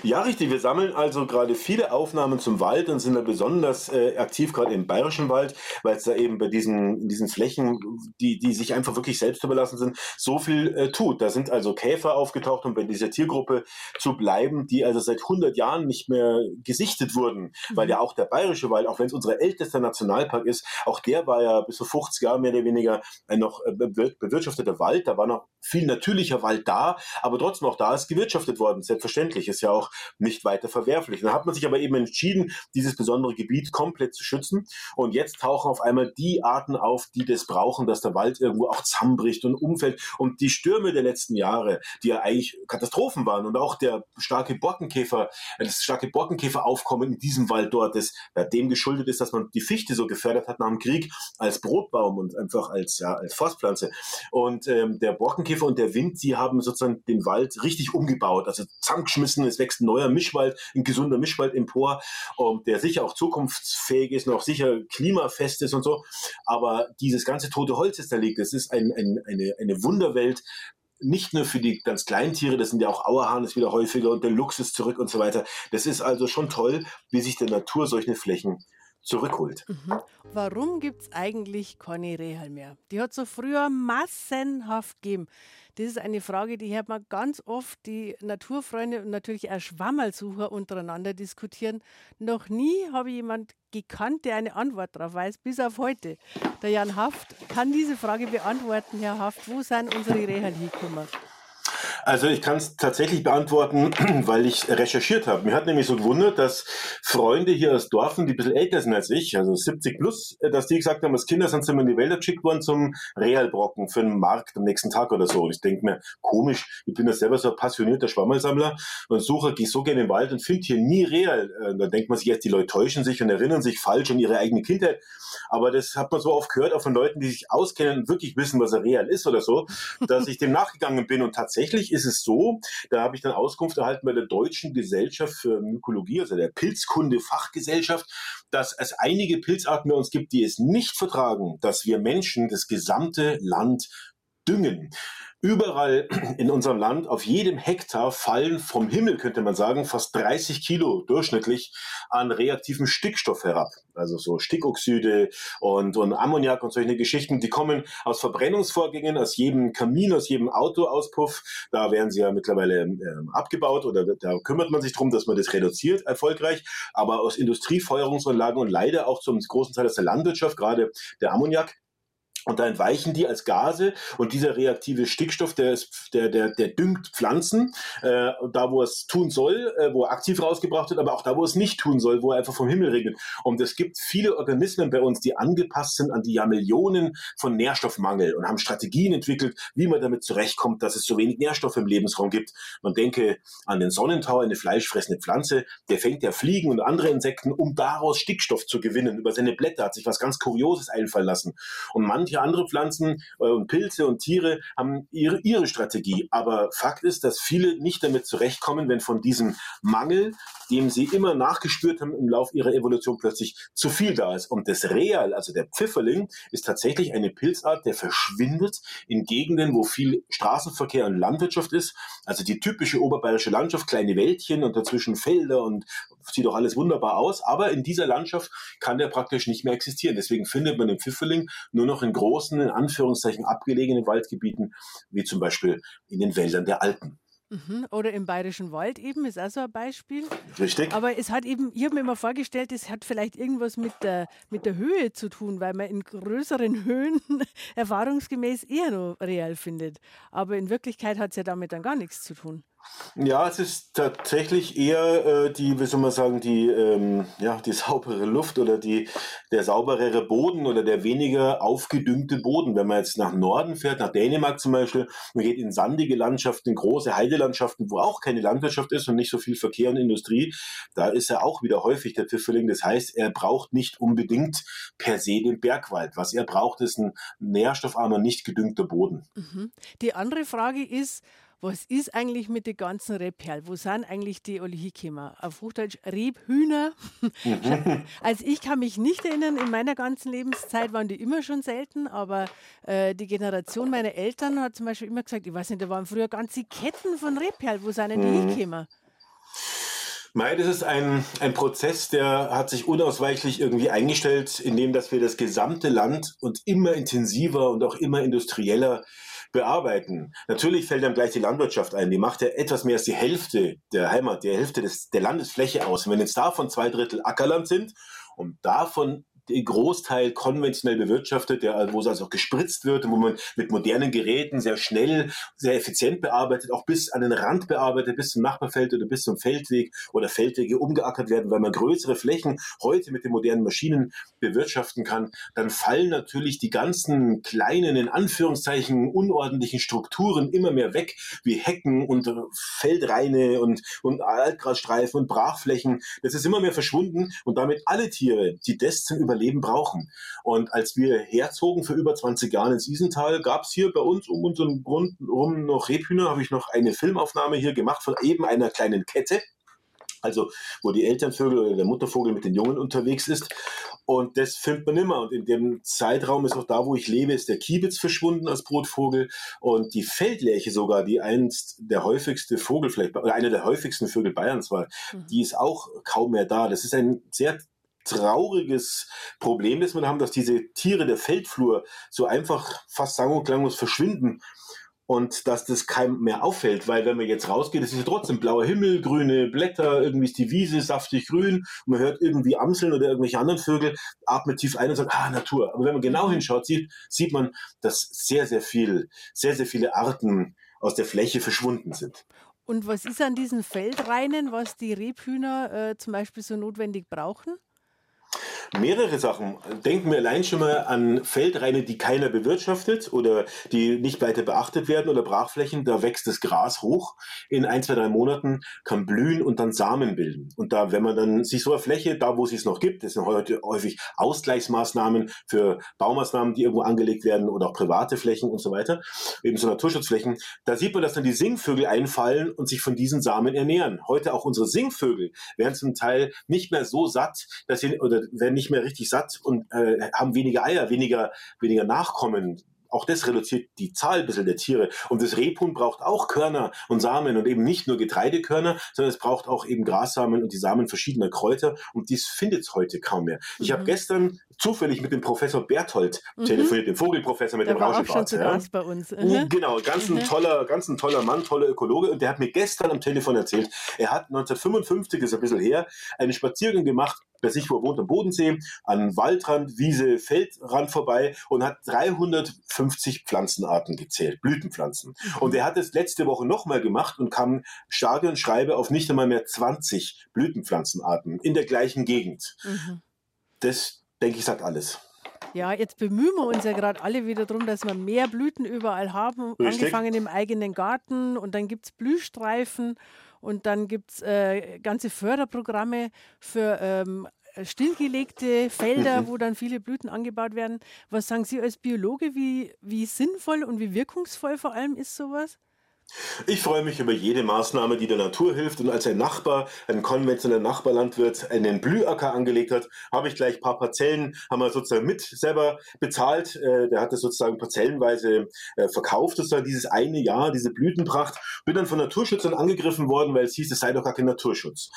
Ja, richtig. Wir sammeln also gerade viele Aufnahmen zum Wald und sind da besonders äh, aktiv gerade im Bayerischen Wald, weil es da eben bei diesen, diesen Flächen, die, die sich einfach wirklich selbst überlassen sind, so viel äh, tut. Da sind also Käfer aufgetaucht, um bei dieser Tiergruppe zu bleiben, die also seit 100 Jahren nicht mehr gesichtet wurden, mhm. weil ja auch der Bayerische Wald, auch wenn es unser ältester Nationalpark ist, auch der war ja bis zu 50 Jahre mehr oder weniger ein noch äh, bewirtschafteter Wald. Da war noch viel natürlicher Wald da, aber trotzdem auch da ist gewirtschaftet worden. Selbstverständlich ist ja auch nicht weiter verwerflich. Dann hat man sich aber eben entschieden, dieses besondere Gebiet komplett zu schützen. Und jetzt tauchen auf einmal die Arten auf, die das brauchen, dass der Wald irgendwo auch zusammenbricht und umfällt. Und die Stürme der letzten Jahre, die ja eigentlich Katastrophen waren und auch der starke Borkenkäfer, das starke Borkenkäferaufkommen in diesem Wald dort, das ja, dem geschuldet ist, dass man die Fichte so gefördert hat nach dem Krieg als Brotbaum und einfach als, ja, als Forstpflanze. Und ähm, der Borkenkäfer und der Wind, die haben sozusagen den Wald richtig umgebaut, also zusammengeschmissen, es wächst ein neuer Mischwald, ein gesunder Mischwald empor, um, der sicher auch zukunftsfähig ist, noch sicher klimafest ist und so. Aber dieses ganze tote Holz, das da liegt, das ist ein, ein, eine, eine Wunderwelt, nicht nur für die ganz kleinen Tiere, das sind ja auch Auerhahn ist wieder häufiger und der Luchs ist zurück und so weiter. Das ist also schon toll, wie sich der Natur solche Flächen zurückholt. Mhm. Warum gibt es eigentlich keine Rehal mehr? Die hat so früher massenhaft gegeben. Das ist eine Frage, die hört man ganz oft, die Naturfreunde und natürlich auch Schwammerlsucher untereinander diskutieren. Noch nie habe ich jemanden gekannt, der eine Antwort darauf weiß, bis auf heute. Der Jan Haft kann diese Frage beantworten, Herr Haft. Wo sind unsere Rehal hingekommen? Also ich kann es tatsächlich beantworten, [CLEARS THROAT] weil ich recherchiert habe. Mir hat nämlich so gewundert, dass Freunde hier aus Dorfen, die ein bisschen älter sind als ich, also 70 plus, äh, dass die gesagt haben, als Kinder sind sie immer in die Wälder geschickt worden zum Realbrocken für den Markt am nächsten Tag oder so. Und ich denke mir, komisch, ich bin ja selber so ein passionierter Schwammelsammler und suche, gehe so gerne in den Wald und finde hier nie Real. Und äh, dann denkt man sich jetzt, die Leute täuschen sich und erinnern sich falsch an ihre eigene Kindheit. Aber das hat man so oft gehört, auch von Leuten, die sich auskennen und wirklich wissen, was ein Real ist oder so, dass ich dem nachgegangen bin. Und tatsächlich ist es so, da habe ich dann Auskunft erhalten bei der Deutschen Gesellschaft für Mykologie, also der Pilzkunde-Fachgesellschaft, dass es einige Pilzarten bei uns gibt, die es nicht vertragen, dass wir Menschen das gesamte Land düngen. Überall in unserem Land, auf jedem Hektar fallen vom Himmel, könnte man sagen, fast 30 Kilo durchschnittlich an reaktivem Stickstoff herab. Also so Stickoxide und, und Ammoniak und solche Geschichten, die kommen aus Verbrennungsvorgängen, aus jedem Kamin, aus jedem Autoauspuff. Da werden sie ja mittlerweile äh, abgebaut oder da kümmert man sich darum, dass man das reduziert, erfolgreich. Aber aus Industriefeuerungsanlagen und leider auch zum großen Teil aus der Landwirtschaft, gerade der Ammoniak, und da entweichen die als Gase und dieser reaktive Stickstoff, der, ist, der, der, der düngt Pflanzen, äh, da wo es tun soll, äh, wo er aktiv rausgebracht wird, aber auch da, wo es nicht tun soll, wo er einfach vom Himmel regnet. Und es gibt viele Organismen bei uns, die angepasst sind an die Jahrmillionen von Nährstoffmangel und haben Strategien entwickelt, wie man damit zurechtkommt, dass es so wenig Nährstoffe im Lebensraum gibt. Man denke an den Sonnentau, eine fleischfressende Pflanze, der fängt ja Fliegen und andere Insekten, um daraus Stickstoff zu gewinnen. Über seine Blätter hat sich was ganz Kurioses einfallen lassen. Und manche manche andere Pflanzen äh, und Pilze und Tiere haben ihre, ihre Strategie. Aber Fakt ist, dass viele nicht damit zurechtkommen, wenn von diesem Mangel, dem sie immer nachgespürt haben im Laufe ihrer Evolution, plötzlich zu viel da ist. Und das Real, also der Pfifferling, ist tatsächlich eine Pilzart, der verschwindet in Gegenden, wo viel Straßenverkehr und Landwirtschaft ist. Also die typische oberbayerische Landschaft, kleine Wäldchen und dazwischen Felder und sieht doch alles wunderbar aus. Aber in dieser Landschaft kann der praktisch nicht mehr existieren. Deswegen findet man den Pfifferling nur noch in großen, in Anführungszeichen abgelegenen Waldgebieten, wie zum Beispiel in den Wäldern der Alpen. Mhm. Oder im Bayerischen Wald eben, ist auch so ein Beispiel. Richtig. Aber es hat eben, ich habe mir immer vorgestellt, es hat vielleicht irgendwas mit der, mit der Höhe zu tun, weil man in größeren Höhen [LAUGHS] erfahrungsgemäß eher real findet. Aber in Wirklichkeit hat es ja damit dann gar nichts zu tun. Ja, es ist tatsächlich eher äh, die, wie soll man sagen, die, ähm, ja, die saubere Luft oder die, der sauberere Boden oder der weniger aufgedüngte Boden. Wenn man jetzt nach Norden fährt, nach Dänemark zum Beispiel, man geht in sandige Landschaften, große Heidelandschaften, wo auch keine Landwirtschaft ist und nicht so viel Verkehr und Industrie, da ist er auch wieder häufig der Pfifferling. Das heißt, er braucht nicht unbedingt per se den Bergwald. Was er braucht, ist ein nährstoffarmer, nicht gedüngter Boden. Mhm. Die andere Frage ist, Was ist eigentlich mit den ganzen Rebperl? Wo sind eigentlich die alle hingekommen? Auf Hochdeutsch Rebhühner. Mhm. [LAUGHS] also ich kann mich nicht erinnern, in meiner ganzen Lebenszeit waren die immer schon selten, aber äh, die Generation meiner Eltern hat zum Beispiel immer gesagt, ich weiß nicht, da waren früher ganze Ketten von Rebperl. Wo sind denn die mhm. hingekommen? Mei, das ist ein, ein Prozess, der hat sich unausweichlich irgendwie eingestellt, indem dass wir das gesamte Land und immer intensiver und auch immer industrieller bearbeiten. Natürlich fällt dann gleich die Landwirtschaft ein. Die macht ja etwas mehr als die Hälfte der Heimat, die Hälfte des, der Landesfläche aus. Und wenn jetzt davon zwei Drittel Ackerland sind und davon Großteil konventionell bewirtschaftet, der, wo es also auch gespritzt wird und wo man mit modernen Geräten sehr schnell, sehr effizient bearbeitet, auch bis an den Rand bearbeitet, bis zum Nachbarfeld oder bis zum Feldweg oder Feldwege umgeackert werden, weil man größere Flächen heute mit den modernen Maschinen bewirtschaften kann, dann fallen natürlich die ganzen kleinen, in Anführungszeichen, unordentlichen Strukturen immer mehr weg, wie Hecken und Feldreine und, und Altgrasstreifen und Brachflächen. Das ist immer mehr verschwunden und damit alle Tiere, die das zum Überleben brauchen. Und als wir herzogen für über 20 Jahre ins Isental, gab es hier bei uns um unseren Grund rum noch Rebhühner, habe ich noch eine Filmaufnahme hier gemacht von eben einer kleinen Kette. Also, wo die Elternvögel oder der Muttervogel mit den Jungen unterwegs ist. Und das findet man immer. Und in dem Zeitraum ist auch da, wo ich lebe, ist der Kiebitz verschwunden als Brutvogel und die Feldlerche sogar, die einst der häufigste Vogel vielleicht, oder einer der häufigsten Vögel Bayerns war, mhm. die ist auch kaum mehr da. Das ist ein sehr trauriges Problem, das wir haben, dass diese Tiere der Feldflur so einfach fast sang- und klanglos verschwinden und dass das keinem mehr auffällt, weil wenn man jetzt rausgeht, es ist ja trotzdem blauer Himmel, grüne Blätter, irgendwie ist die Wiese saftig grün und man hört irgendwie Amseln oder irgendwelche anderen Vögel, atmet tief ein und sagt, ah, Natur. Aber wenn man genau hinschaut, sieht, sieht man, dass sehr, sehr viel, sehr, sehr viele Arten aus der Fläche verschwunden sind. Und was ist an diesen Feldreinen, was die Rebhühner äh, zum Beispiel so notwendig brauchen? Mehrere Sachen. Denken wir allein schon mal an Feldreine, die keiner bewirtschaftet oder die nicht weiter beachtet werden oder Brachflächen. Da wächst das Gras hoch. In ein, zwei, drei Monaten kann blühen und dann Samen bilden. Und da, wenn man dann sich so eine Fläche, da wo es es noch gibt, das sind heute häufig Ausgleichsmaßnahmen für Baumaßnahmen, die irgendwo angelegt werden oder auch private Flächen und so weiter, eben so Naturschutzflächen, da sieht man, dass dann die Singvögel einfallen und sich von diesen Samen ernähren. Heute auch unsere Singvögel werden zum Teil nicht mehr so satt, dass sie, oder werden nicht mehr richtig satt und äh, haben weniger Eier, weniger, weniger Nachkommen. Auch das reduziert die Zahl ein bisschen der Tiere. Und das Rebhuhn braucht auch Körner und Samen und eben nicht nur Getreidekörner, sondern es braucht auch eben Grassamen und die Samen verschiedener Kräuter. Und dies findet es heute kaum mehr. Ich mhm. habe gestern zufällig mit dem Professor Berthold mhm. telefoniert, dem Vogelprofessor mit der dem Rauschebart. Ja. bei uns. Mhm. Genau, ganz ein mhm. toller, ganz ein toller Mann, toller Ökologe. Und der hat mir gestern am Telefon erzählt, er hat 1955, ist ein bisschen her, einen Spaziergang gemacht bei sich, wo er wohnt, am Bodensee, an Waldrand, Wiese, Feldrand vorbei und hat 350 Pflanzenarten gezählt, Blütenpflanzen. Und er hat es letzte Woche nochmal gemacht und kam starke und schreibe auf nicht einmal mehr 20 Blütenpflanzenarten in der gleichen Gegend. Mhm. Das, denke ich, sagt alles. Ja, jetzt bemühen wir uns ja gerade alle wieder darum, dass wir mehr Blüten überall haben, Richtig. angefangen im eigenen Garten und dann gibt es Blühstreifen und dann gibt es äh, ganze Förderprogramme für ähm, stillgelegte Felder, mhm. wo dann viele Blüten angebaut werden. Was sagen Sie als Biologe, wie, wie sinnvoll und wie wirkungsvoll vor allem ist sowas? Ich freue mich über jede Maßnahme, die der Natur hilft. Und als ein Nachbar, ein konventioneller Nachbarlandwirt, einen Blühacker angelegt hat, habe ich gleich ein paar Parzellen, haben wir sozusagen mit selber bezahlt. Äh, der hat das sozusagen parzellenweise äh, verkauft, sozusagen dieses eine Jahr, diese Blütenpracht. Bin dann von Naturschützern angegriffen worden, weil es hieß, es sei doch gar kein Naturschutz.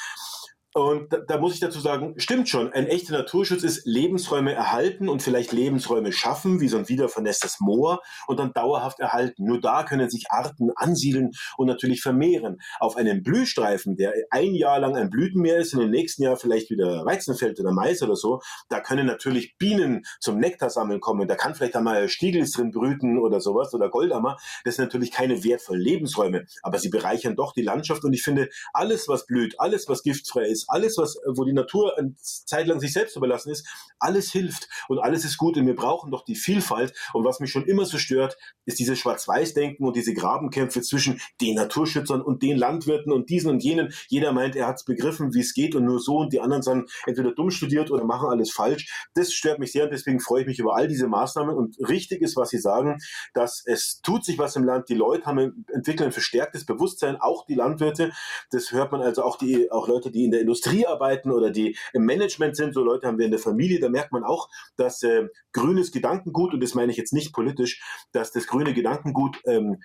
Und da, da, muss ich dazu sagen, stimmt schon. Ein echter Naturschutz ist Lebensräume erhalten und vielleicht Lebensräume schaffen, wie so ein wiedervernässtes Moor und dann dauerhaft erhalten. Nur da können sich Arten ansiedeln und natürlich vermehren. Auf einem Blühstreifen, der ein Jahr lang ein Blütenmeer ist, und im nächsten Jahr vielleicht wieder Weizenfeld oder Mais oder so, da können natürlich Bienen zum Nektar sammeln kommen. Da kann vielleicht einmal Stiegels drin brüten oder sowas oder Goldammer. Das sind natürlich keine wertvollen Lebensräume, aber sie bereichern doch die Landschaft und ich finde, alles, was blüht, alles, was giftfrei ist, alles, was, wo die Natur eine Zeit lang sich selbst überlassen ist, alles hilft und alles ist gut und wir brauchen doch die Vielfalt. Und was mich schon immer so stört, ist dieses Schwarz-Weiß-Denken und diese Grabenkämpfe zwischen den Naturschützern und den Landwirten und diesen und jenen. Jeder meint, er hat es begriffen, wie es geht und nur so und die anderen sind entweder dumm studiert oder machen alles falsch. Das stört mich sehr und deswegen freue ich mich über all diese Maßnahmen und richtig ist, was Sie sagen, dass es tut sich was im Land. Die Leute haben entwickeln ein verstärktes Bewusstsein, auch die Landwirte. Das hört man also auch die auch Leute, die in der Industrie arbeiten oder die im Management sind. So Leute haben wir in der Familie. Da merkt man auch, dass äh, grünes Gedankengut und das meine ich jetzt nicht politisch, dass das grüne Gedankengut ähm,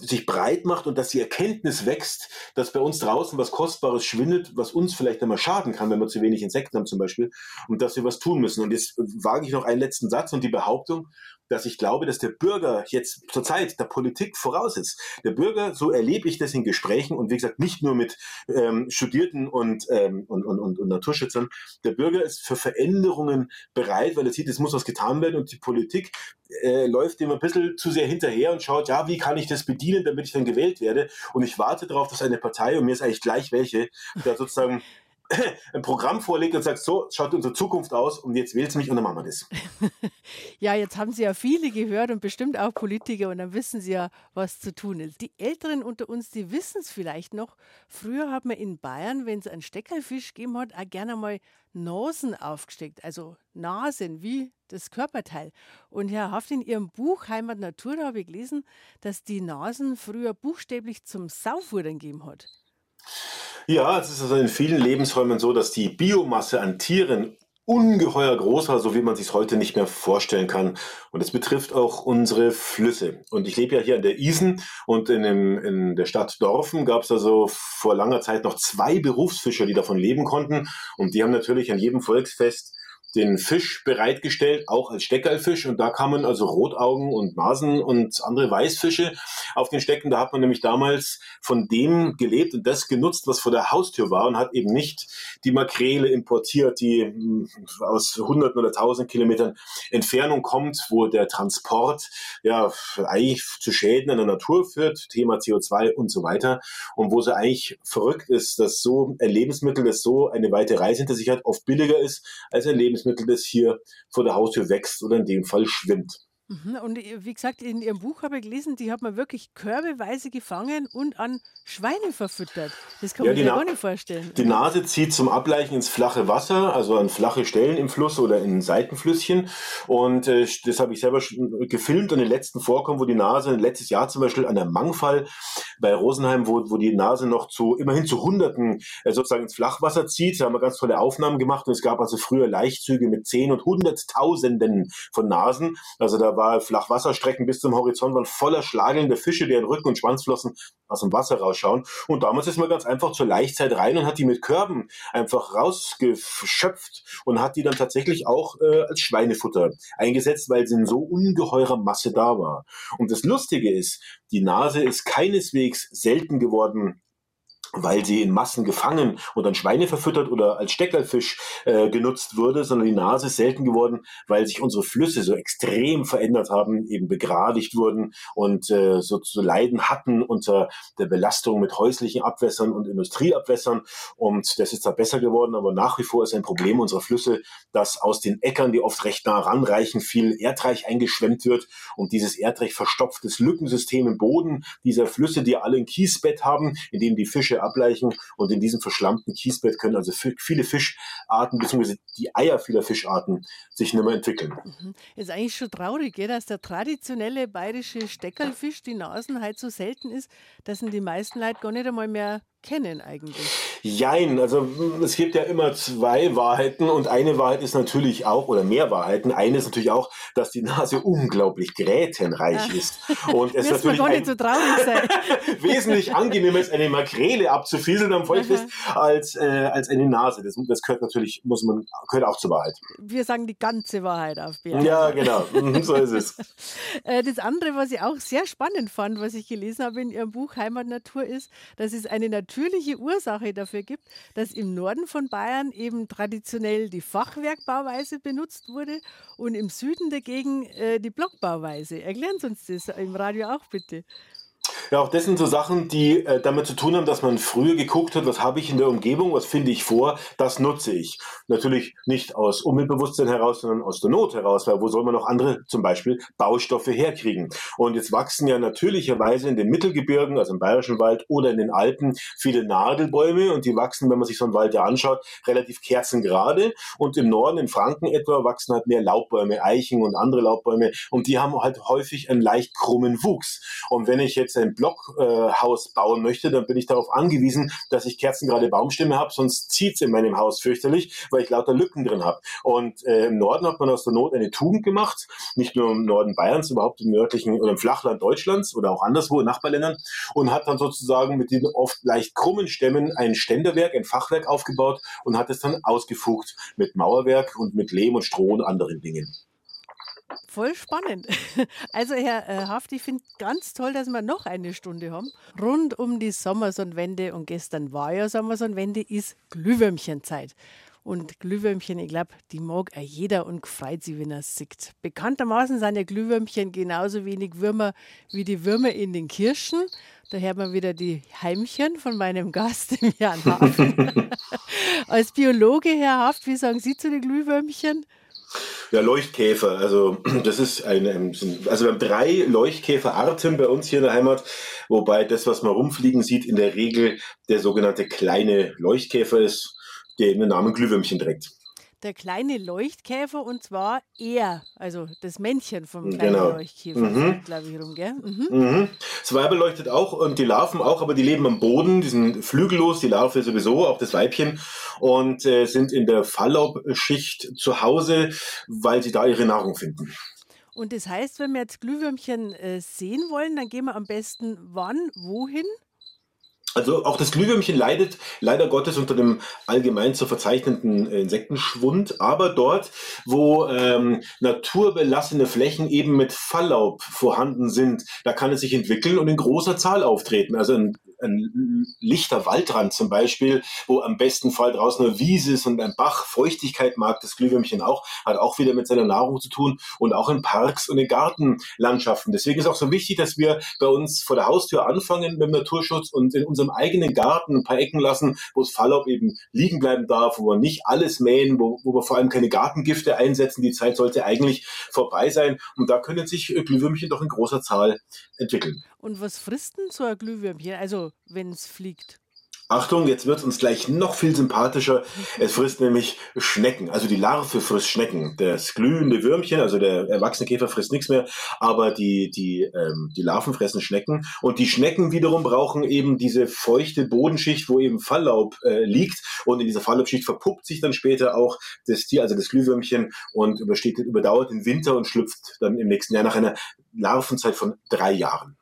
sich breit macht und dass die Erkenntnis wächst, dass bei uns draußen was Kostbares schwindet, was uns vielleicht einmal schaden kann, wenn wir zu wenig Insekten haben zum Beispiel, und dass wir was tun müssen. Und jetzt wage ich noch einen letzten Satz und die Behauptung, dass ich glaube, dass der Bürger jetzt zur Zeit der Politik voraus ist. Der Bürger, so erlebe ich das in Gesprächen und wie gesagt, nicht nur mit ähm, Studierten und, ähm, und, und, und, und Naturschützern. Der Bürger ist für Veränderungen bereit, weil er sieht, es muss was getan werden und die Politik äh, läuft dem ein bisschen zu sehr hinterher und schaut, ja, wie kann ich das bedienen, damit ich dann gewählt werde? Und ich warte darauf, dass eine Partei, und mir ist eigentlich gleich welche, da sozusagen [COUGHS] ein Programm vorlegt und sagt, so schaut unsere Zukunft aus und jetzt wählt mich und dann machen wir das. [LAUGHS] ja, jetzt haben Sie ja viele gehört und bestimmt auch Politiker und dann wissen Sie ja, was zu tun ist. Die Älteren unter uns, die wissen es vielleicht noch. Früher hat man in Bayern, wenn es einen Steckerfisch gegeben hat, auch gerne mal Nasen aufgesteckt, also Nasen wie das Körperteil. Und Herr Haft, in Ihrem Buch Heimat Natur, da habe ich gelesen, dass die Nasen früher buchstäblich zum Saufwurdern gegeben hat. Ja, es ist also in vielen Lebensräumen so, dass die Biomasse an Tieren ungeheuer groß war, so wie man sich heute nicht mehr vorstellen kann. Und es betrifft auch unsere Flüsse. Und ich lebe ja hier in der Isen und in, dem, in der Stadt Dorfen gab es also vor langer Zeit noch zwei Berufsfischer, die davon leben konnten. Und die haben natürlich an jedem Volksfest den Fisch bereitgestellt, auch als Steckerlfisch. Und da kamen also Rotaugen und Nasen und andere Weißfische auf den Stecken. Da hat man nämlich damals von dem gelebt und das genutzt, was vor der Haustür war und hat eben nicht die Makrele importiert, die hm, aus hunderten oder tausend Kilometern Entfernung kommt, wo der Transport ja eigentlich zu Schäden an der Natur führt, Thema CO2 und so weiter. Und wo es eigentlich verrückt ist, dass so ein Lebensmittel, das so eine weite Reise hinter sich hat, oft billiger ist als ein Lebensmittel, Lebensmittel, das hier vor der Haustür wächst oder in dem Fall schwimmt. Mhm, und wie gesagt, in Ihrem Buch habe ich gelesen, die hat man wirklich körbeweise gefangen und an Schweine verfüttert. Das kann ja, man sich gar nicht vorstellen. Die Nase zieht zum Ableichen ins flache Wasser, also an flache Stellen im Fluss oder in Seitenflüsschen. Und äh, das habe ich selber gefilmt an den letzten Vorkommen, wo die Nase letztes Jahr zum Beispiel an der Mangfall bei Rosenheim, wo, wo die Nase noch zu immerhin zu Hunderten äh, sozusagen ins Flachwasser zieht. Da haben wir ganz tolle Aufnahmen gemacht und es gab also früher Leichtzüge mit Zehn und Hunderttausenden von Nasen. Also da war Flachwasserstrecken bis zum Horizont waren voller schlagelnder Fische, deren Rücken und Schwanzflossen aus dem Wasser rausschauen. Und damals ist man ganz einfach zur Laichzeit rein und hat die mit Körben einfach rausgeschöpft und hat die dann tatsächlich auch äh, als Schweinefutter eingesetzt, weil sie in so ungeheurer Masse da war. Und das Lustige ist, die Nase ist keineswegs selten geworden weil sie in Massen gefangen und an Schweine verfüttert oder als Steckerlfisch äh, genutzt wurde, sondern die Nase ist selten geworden, weil sich unsere Flüsse so extrem verändert haben, eben begradigt wurden und äh, so zu leiden hatten unter der Belastung mit häuslichen Abwässern und Industrieabwässern. Und das ist da besser geworden, aber nach wie vor ist ein Problem unserer Flüsse, dass aus den Äckern, die oft recht nah ranreichen, viel Erdreich eingeschwemmt wird und dieses Erdreich verstopft das Lückensystem im Boden dieser Flüsse, die alle ein Kiesbett haben, in dem die Fische ableichen. Und in diesem verschlammten Kiesbett können also viele Fischarten bzw. die Eier vieler Fischarten sich nicht mehr entwickeln. Mhm. Ist eigentlich schon traurig, dass der traditionelle bayerische Steckerlfisch, die Nasen, halt so selten ist, dass ihn die meisten Leute gar nicht einmal mehr kennen eigentlich? Jein, also es gibt ja immer zwei Wahrheiten und eine Wahrheit ist natürlich auch, oder mehr Wahrheiten, eine ist natürlich auch, dass die Nase unglaublich grätenreich ja. ist. Und es natürlich gar nicht so traurig sein. [LAUGHS] wesentlich angenehmer ist, eine Makrele abzufieseln am Volksfest als, äh, als eine Nase. Das, das gehört natürlich, muss man, gehört auch zur Wahrheit. Wir sagen die ganze Wahrheit auf Bär. Ja, genau, mhm, so ist es. [LAUGHS] Äh, das andere, was ich auch sehr spannend fand, was ich gelesen habe in Ihrem Buch Heimat Natur ist, dass es eine Natur natürliche Ursache dafür gibt, dass im Norden von Bayern eben traditionell die Fachwerkbauweise benutzt wurde und im Süden dagegen äh, die Blockbauweise. Erklären Sie uns das im Radio auch bitte. Ja, auch das sind so Sachen, die äh, damit zu tun haben, dass man früher geguckt hat, was habe ich in der Umgebung, was finde ich vor, das nutze ich. Natürlich nicht aus Umweltbewusstsein heraus, sondern aus der Not heraus, weil wo soll man noch andere zum Beispiel Baustoffe herkriegen? Und jetzt wachsen ja natürlicherweise in den Mittelgebirgen, also im Bayerischen Wald oder in den Alpen, viele Nadelbäume und die wachsen, wenn man sich so einen Wald ja anschaut, relativ kerzengerade. Und im Norden, in Franken etwa, wachsen halt mehr Laubbäume, Eichen und andere Laubbäume und die haben halt häufig einen leicht krummen Wuchs. Und wenn ich jetzt ein Blockhaus äh, bauen möchte, dann bin ich darauf angewiesen, dass ich kerzengerade Baumstämme habe, sonst zieht es in meinem Haus fürchterlich, weil ich lauter Lücken drin habe. Und äh, im Norden hat man aus der Not eine Tugend gemacht, nicht nur im Norden Bayerns, überhaupt im nördlichen oder im Flachland Deutschlands oder auch anderswo in Nachbarländern und hat dann sozusagen mit diesen oft leicht krummen Stämmen ein Ständerwerk, ein Fachwerk aufgebaut und hat es dann ausgefugt mit Mauerwerk und mit Lehm und Stroh und anderen Dingen. Voll spannend. [LAUGHS] Also Herr äh, Haft, ich finde ganz toll, dass wir noch eine Stunde haben. Rund um die Sommersonnenwende und gestern war ja Sommersonnenwende, ist Glühwürmchenzeit. Und Glühwürmchen, ich glaube, die mag auch jeder und freut sich, wenn er es sieht. Bekanntermaßen sind ja Glühwürmchen genauso wenig Würmer wie die Würmer in den Kirschen. Da hört man wieder die Heimchen von meinem [LAUGHS] Gast, dem Herrn Haft. [LAUGHS] Als Biologe, Herr Haft, wie sagen Sie zu den Glühwürmchen? Ja, Leuchtkäfer. Also [CLEARS THROAT] das ist eine, also wir haben drei Leuchtkäferarten bei uns hier in der Heimat, wobei das, was man rumfliegen sieht, in der Regel der sogenannte kleine Leuchtkäfer ist, der den Namen Glühwürmchen trägt der kleine Leuchtkäfer und zwar er, also das Männchen vom kleinen genau. Leuchtkäfer, mhm. glaube ich, rum, gell? Mhm. Mhm. Das Weib leuchtet auch und die Larven auch, aber die leben am Boden, die sind flügellos, die Larve sowieso, auch das Weibchen und äh, sind in der Falllaubschicht zu Hause, weil sie da ihre Nahrung finden. Und das heißt, wenn wir jetzt Glühwürmchen äh, sehen wollen, dann gehen wir am besten wann, wohin? Also auch das Glühwürmchen leidet leider Gottes unter dem allgemein zu verzeichnenden Insektenschwund, aber dort, wo ähm, naturbelassene Flächen eben mit Falllaub vorhanden sind, da kann es sich entwickeln und in großer Zahl auftreten. Also ein ein lichter Waldrand zum Beispiel, wo am besten Fall draußen eine Wiese ist und ein Bach, Feuchtigkeit mag das Glühwürmchen auch, hat auch wieder mit seiner Nahrung zu tun und auch in Parks und in Gartenlandschaften. Deswegen ist auch so wichtig, dass wir bei uns vor der Haustür anfangen mit dem Naturschutz und in unserem eigenen Garten ein paar Ecken lassen, wo das Falllaub eben liegen bleiben darf, wo wir nicht alles mähen, wo, wo wir vor allem keine Gartengifte einsetzen. Die Zeit sollte eigentlich vorbei sein und da können sich Glühwürmchen doch in großer Zahl entwickeln. Und was frisst denn so ein Glühwürmchen, also wenn es fliegt? Achtung, jetzt wird es uns gleich noch viel sympathischer. Es frisst nämlich Schnecken. Also die Larve frisst Schnecken. Das glühende Würmchen, also der erwachsene Käfer frisst nichts mehr, aber die, die, ähm, die Larven fressen Schnecken. Und die Schnecken wiederum brauchen eben diese feuchte Bodenschicht, wo eben Falllaub äh, liegt. Und in dieser Falllaubschicht verpuppt sich dann später auch das Tier, also das Glühwürmchen, und übersteht, überdauert den Winter und schlüpft dann im nächsten Jahr nach einer Larvenzeit von drei Jahren.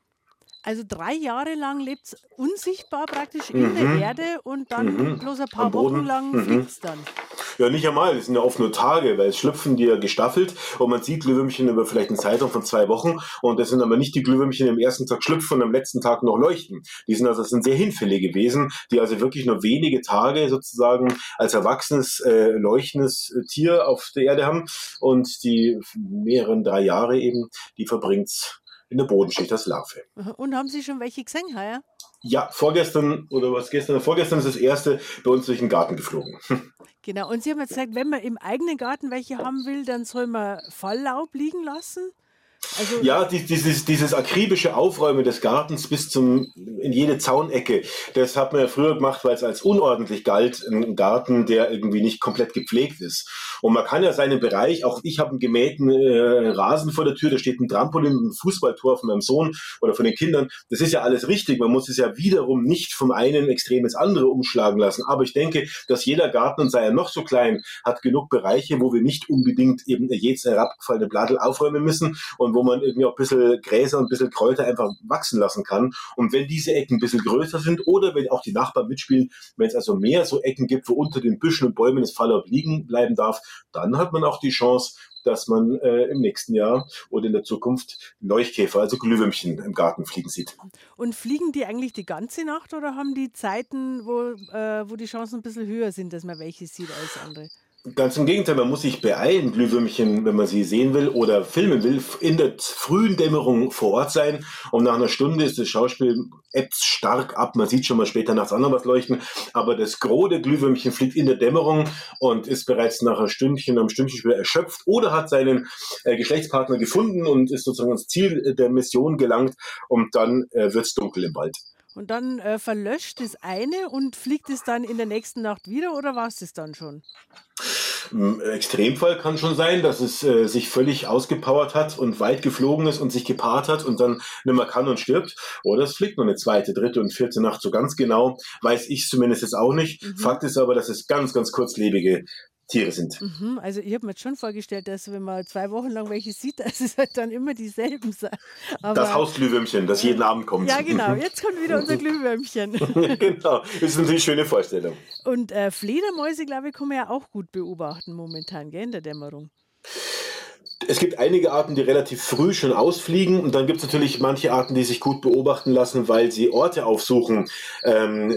Also drei Jahre lang lebt es unsichtbar praktisch in der mhm. Erde und dann mhm. bloß ein paar Wochen lang mhm. fliegt es dann. Ja, nicht einmal, das sind ja oft nur Tage, weil es schlüpfen die ja gestaffelt und man sieht Glühwürmchen über vielleicht einen Zeitraum von zwei Wochen und das sind aber nicht die Glühwürmchen, die am ersten Tag schlüpfen und am letzten Tag noch leuchten. Die sind also das sind sehr hinfällige Wesen, die also wirklich nur wenige Tage sozusagen als erwachsenes, äh, leuchtendes äh, Tier auf der Erde haben und die mehreren drei Jahre eben, die verbringt's in der Bodenschicht als Larve. Und haben Sie schon welche gesehen, heuer? Ja, vorgestern oder was gestern, vorgestern ist das erste bei uns durch den Garten geflogen. [LAUGHS] Genau, und Sie haben jetzt gesagt, wenn man im eigenen Garten welche haben will, dann soll man Falllaub liegen lassen? Also ja, dieses, dieses akribische Aufräumen des Gartens bis zum, in jede Zaunecke, das hat man ja früher gemacht, weil es als unordentlich galt, ein Garten, der irgendwie nicht komplett gepflegt ist. Und man kann ja seinen Bereich, auch ich habe einen gemähten äh, Rasen vor der Tür, da steht ein Trampolin und ein Fußballtor von meinem Sohn oder von den Kindern. Das ist ja alles richtig. Man muss es ja wiederum nicht vom einen Extrem ins andere umschlagen lassen. Aber ich denke, dass jeder Garten, und sei er noch so klein, hat genug Bereiche, wo wir nicht unbedingt eben jedes herabgefallene Blattl aufräumen müssen und wo man irgendwie auch ein bisschen Gräser und ein bisschen Kräuter einfach wachsen lassen kann. Und wenn diese Ecken ein bisschen größer sind oder wenn auch die Nachbarn mitspielen, wenn es also mehr so Ecken gibt, wo unter den Büschen und Bäumen das Falllaub liegen bleiben darf, dann hat man auch die Chance, dass man äh, im nächsten Jahr oder in der Zukunft Leuchtkäfer, also Glühwürmchen im Garten fliegen sieht. Und fliegen die eigentlich die ganze Nacht oder haben die Zeiten, wo, äh, wo die Chancen ein bisschen höher sind, dass man welche sieht als andere? Ganz im Gegenteil, man muss sich beeilen, Glühwürmchen, wenn man sie sehen will oder filmen will, in der frühen Dämmerung vor Ort sein. Und nach einer Stunde ist das Schauspiel ebbt stark ab. Man sieht schon mal später nachts noch was leuchten. Aber das Gros der Glühwürmchen fliegt in der Dämmerung und ist bereits nach einem Stündchen, einem Stündchen später erschöpft oder hat seinen äh, Geschlechtspartner gefunden und ist sozusagen ans Ziel der Mission gelangt. Und dann äh, wird es dunkel im Wald. Und dann äh, verlöscht das eine und fliegt es dann in der nächsten Nacht wieder oder war es das dann schon? Im Extremfall kann schon sein, dass es äh, sich völlig ausgepowert hat und weit geflogen ist und sich gepaart hat und dann nicht mehr kann und stirbt. Oder es fliegt noch eine zweite, dritte und vierte Nacht. So ganz genau weiß ich zumindest jetzt auch nicht. Mhm. Fakt ist aber, dass es ganz, ganz kurzlebige Tiere sind. Mhm, also ich habe mir jetzt schon vorgestellt, dass wenn man zwei Wochen lang welche sieht, [LAUGHS] dass es halt dann immer dieselben sind. das Hausglühwürmchen, das jeden Abend kommt. Ja, genau. [LAUGHS] Jetzt kommt wieder unser Glühwürmchen. [LAUGHS] genau. Das ist natürlich eine schöne Vorstellung. Und äh, Fledermäuse, glaube ich, kann man ja auch gut beobachten momentan, gell, in der Dämmerung. Es gibt einige Arten, die relativ früh schon ausfliegen und dann gibt es natürlich manche Arten, die sich gut beobachten lassen, weil sie Orte aufsuchen, ähm, äh,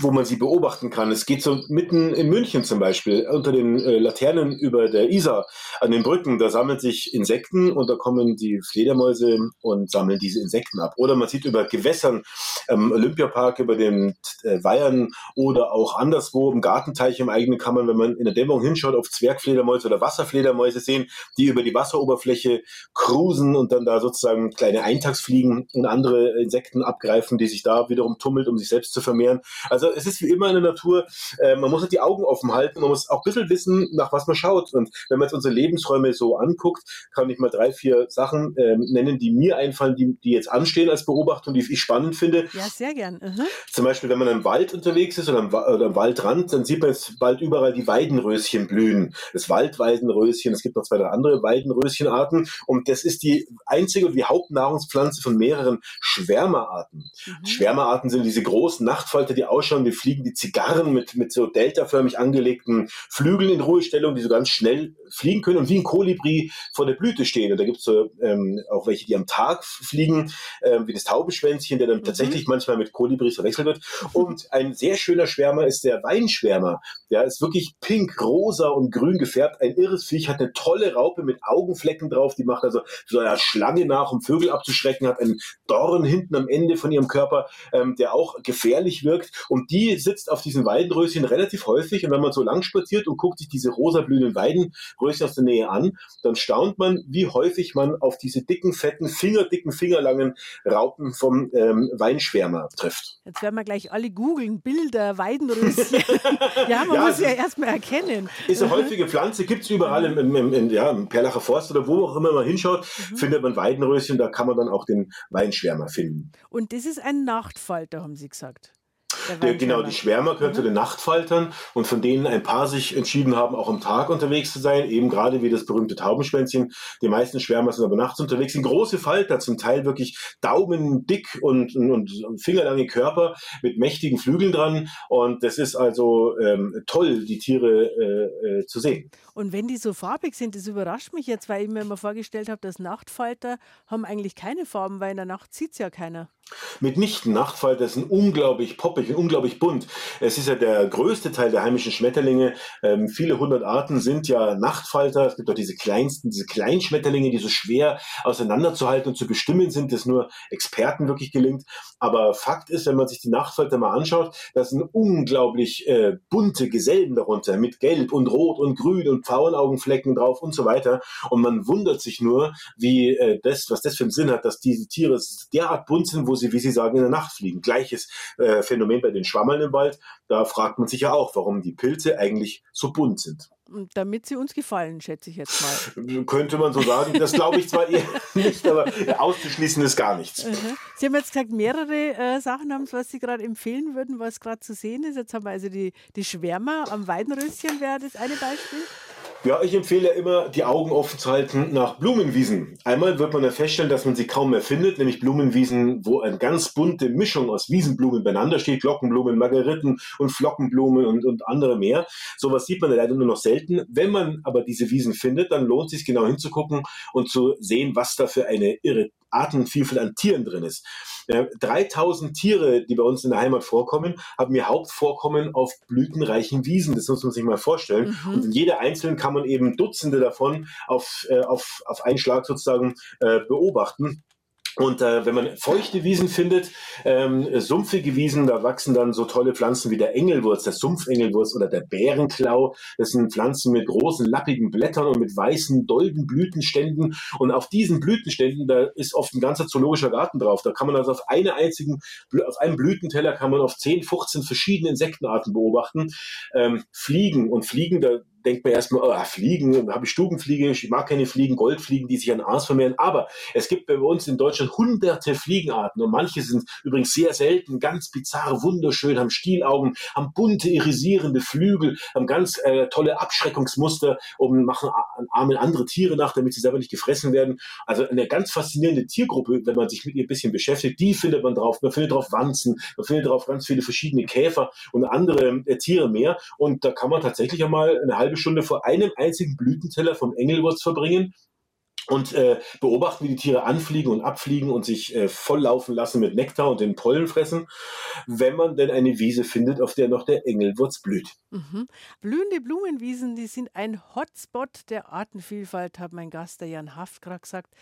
wo man sie beobachten kann. Es geht so mitten in München zum Beispiel, unter den äh, Laternen über der Isar, an den Brücken, da sammeln sich Insekten und da kommen die Fledermäuse und sammeln diese Insekten ab. Oder man sieht über Gewässern, ähm, Olympiapark, über den äh, Weihern oder auch anderswo im Gartenteich im eigenen man, wenn man in der Dämmerung hinschaut, auf Zwergfledermäuse oder Wasserfledermäuse sehen, die über die Wasseroberfläche cruisen und dann da sozusagen kleine Eintagsfliegen und andere Insekten abgreifen, die sich da wiederum tummelt, um sich selbst zu vermehren. Also es ist wie immer in der Natur, äh, man muss halt die Augen offen halten, man muss auch ein bisschen wissen, nach was man schaut. Und wenn man jetzt unsere Lebensräume so anguckt, kann ich mal drei, vier Sachen äh, nennen, die mir einfallen, die, die jetzt anstehen als Beobachtung, die ich spannend finde. Ja, sehr gern. Mhm. Zum Beispiel, wenn man im Wald unterwegs ist oder am, oder am Waldrand, dann sieht man jetzt bald überall die Weidenröschen blühen. Das Waldweidenröschen, es gibt noch zwei, drei andere Weidenröschenarten und das ist die einzige und die Hauptnahrungspflanze von mehreren Schwärmerarten. Mhm. Schwärmerarten sind diese großen Nachtfalter, die ausschauen, die fliegen die Zigarren mit, mit so deltaförmig angelegten Flügeln in Ruhestellung, die so ganz schnell fliegen können und wie ein Kolibri vor der Blüte stehen. Und da gibt es so, ähm, auch welche, die am Tag fliegen, ähm, wie das Taubenschwänzchen, der dann mhm. tatsächlich manchmal mit Kolibris verwechselt wird. Und ein sehr schöner Schwärmer ist der Weinschwärmer. Der ist wirklich pink, rosa und grün gefärbt. Ein irres Viech, hat eine tolle Raupe mit Augenflecken drauf. Die macht also so eine Schlange nach, um Vögel abzuschrecken, hat einen Dorn hinten am Ende von ihrem Körper, ähm, der auch gefährlich wirkt. Und die sitzt auf diesen Weidenröschen relativ häufig. Und wenn man so lang spaziert und guckt sich diese rosa blühenden Weidenröschen aus der Nähe an, dann staunt man, wie häufig man auf diese dicken, fetten, fingerdicken, fingerlangen Raupen vom ähm, Weinschwärmer trifft. Jetzt werden wir gleich alle googeln, Bilder, Weidenröschen. [LAUGHS] ja, man ja, muss ja erstmal erkennen. Ist eine häufige Pflanze, gibt es überall im, im, im, ja, im Perlacher Forst oder wo auch immer man hinschaut, mhm. findet man Weidenröschen, da kann man dann auch den Weinschwärmer finden. Und das ist ein Nachtfalter, haben Sie gesagt. Der, genau, die Schwärmer gehören mhm. zu den Nachtfaltern und von denen ein paar sich entschieden haben, auch am Tag unterwegs zu sein, eben gerade wie das berühmte Taubenschwänzchen. Die meisten Schwärmer sind aber nachts unterwegs, sind große Falter, zum Teil wirklich daumendick und, und, und fingerlange Körper mit mächtigen Flügeln dran und das ist also ähm, toll, die Tiere äh, äh, zu sehen. Und wenn die so farbig sind, das überrascht mich jetzt, weil ich mir immer vorgestellt habe, dass Nachtfalter haben eigentlich keine Farben, weil in der Nacht sieht es ja keiner. Mitnichten Nachtfalter sind unglaublich poppig und unglaublich bunt. Es ist ja der größte Teil der heimischen Schmetterlinge. Ähm, viele hundert Arten sind ja Nachtfalter. Es gibt auch diese kleinsten, diese Kleinschmetterlinge, die so schwer auseinanderzuhalten und zu bestimmen sind, das nur Experten wirklich gelingt. Aber Fakt ist, wenn man sich die Nachtfalter mal anschaut, das sind unglaublich äh, bunte Gesellen darunter mit Gelb und Rot und Grün und Pfauenaugenflecken drauf und so weiter. Und man wundert sich nur, wie äh, das, was das für einen Sinn hat, dass diese Tiere derart bunt sind, wo sie, wie Sie sagen, in der Nacht fliegen. Gleiches äh, Phänomen bei den Schwammeln im Wald. Da fragt man sich ja auch, warum die Pilze eigentlich so bunt sind. Damit sie uns gefallen, schätze ich jetzt mal. Könnte man so sagen. Das glaube ich zwar eher [LAUGHS] nicht, aber auszuschließen ist gar nichts. Sie haben jetzt gesagt, mehrere äh, Sachen haben, was Sie gerade empfehlen würden, was gerade zu sehen ist. Jetzt haben wir also die, die Schwärmer am Weidenröschen, wäre das eine Beispiel? Ja, ich empfehle immer, die Augen offen zu halten nach Blumenwiesen. Einmal wird man ja feststellen, dass man sie kaum mehr findet, nämlich Blumenwiesen, wo eine ganz bunte Mischung aus Wiesenblumen beieinander steht, Glockenblumen, Margeriten und Flockenblumen und, und andere mehr. Sowas sieht man leider nur noch selten. Wenn man aber diese Wiesen findet, dann lohnt es sich genau hinzugucken und zu sehen, was da für eine irre Artenvielfalt an Tieren drin ist. 3000 Tiere, die bei uns in der Heimat vorkommen, haben ihr Hauptvorkommen auf blütenreichen Wiesen. Das muss man sich mal vorstellen. Mhm. Und in jeder einzelnen kann man eben Dutzende davon auf, äh, auf, auf einen Schlag sozusagen äh, beobachten. Und äh, wenn man feuchte Wiesen findet, ähm, sumpfige Wiesen, da wachsen dann so tolle Pflanzen wie der Engelwurz, der Sumpfengelwurz oder der Bärenklau. Das sind Pflanzen mit großen, lappigen Blättern und mit weißen, dolden Blütenständen. Und auf diesen Blütenständen, da ist oft ein ganzer zoologischer Garten drauf. Da kann man also auf einer einzigen, auf einem Blütenteller kann man auf 10, 15 verschiedene Insektenarten beobachten. Ähm, Fliegen und Fliegen, da denkt man erstmal, oh, Fliegen, habe ich Stubenfliege, ich mag keine Fliegen, Goldfliegen, die sich an Aas vermehren. Aber es gibt bei uns in Deutschland hunderte Fliegenarten und manche sind übrigens sehr selten, ganz bizarr, wunderschön, haben Stielaugen, haben bunte, irisierende Flügel, haben ganz äh, tolle Abschreckungsmuster und machen armen andere Tiere nach, damit sie selber nicht gefressen werden. Also eine ganz faszinierende Tiergruppe, wenn man sich mit ihr ein bisschen beschäftigt, die findet man drauf. Man findet drauf Wanzen, man findet drauf ganz viele verschiedene Käfer und andere äh, Tiere mehr. Und da kann man tatsächlich einmal eine halbe Stunde vor einem einzigen Blütenteller vom Engelwurz verbringen und äh, beobachten, wie die Tiere anfliegen und abfliegen und sich äh, volllaufen lassen mit Nektar und den Pollen fressen, wenn man denn eine Wiese findet, auf der noch der Engelwurz blüht. Mhm. Blühende Blumenwiesen, die sind ein Hotspot der Artenvielfalt, hat mein Gast, der Jan Haft, gerade gesagt.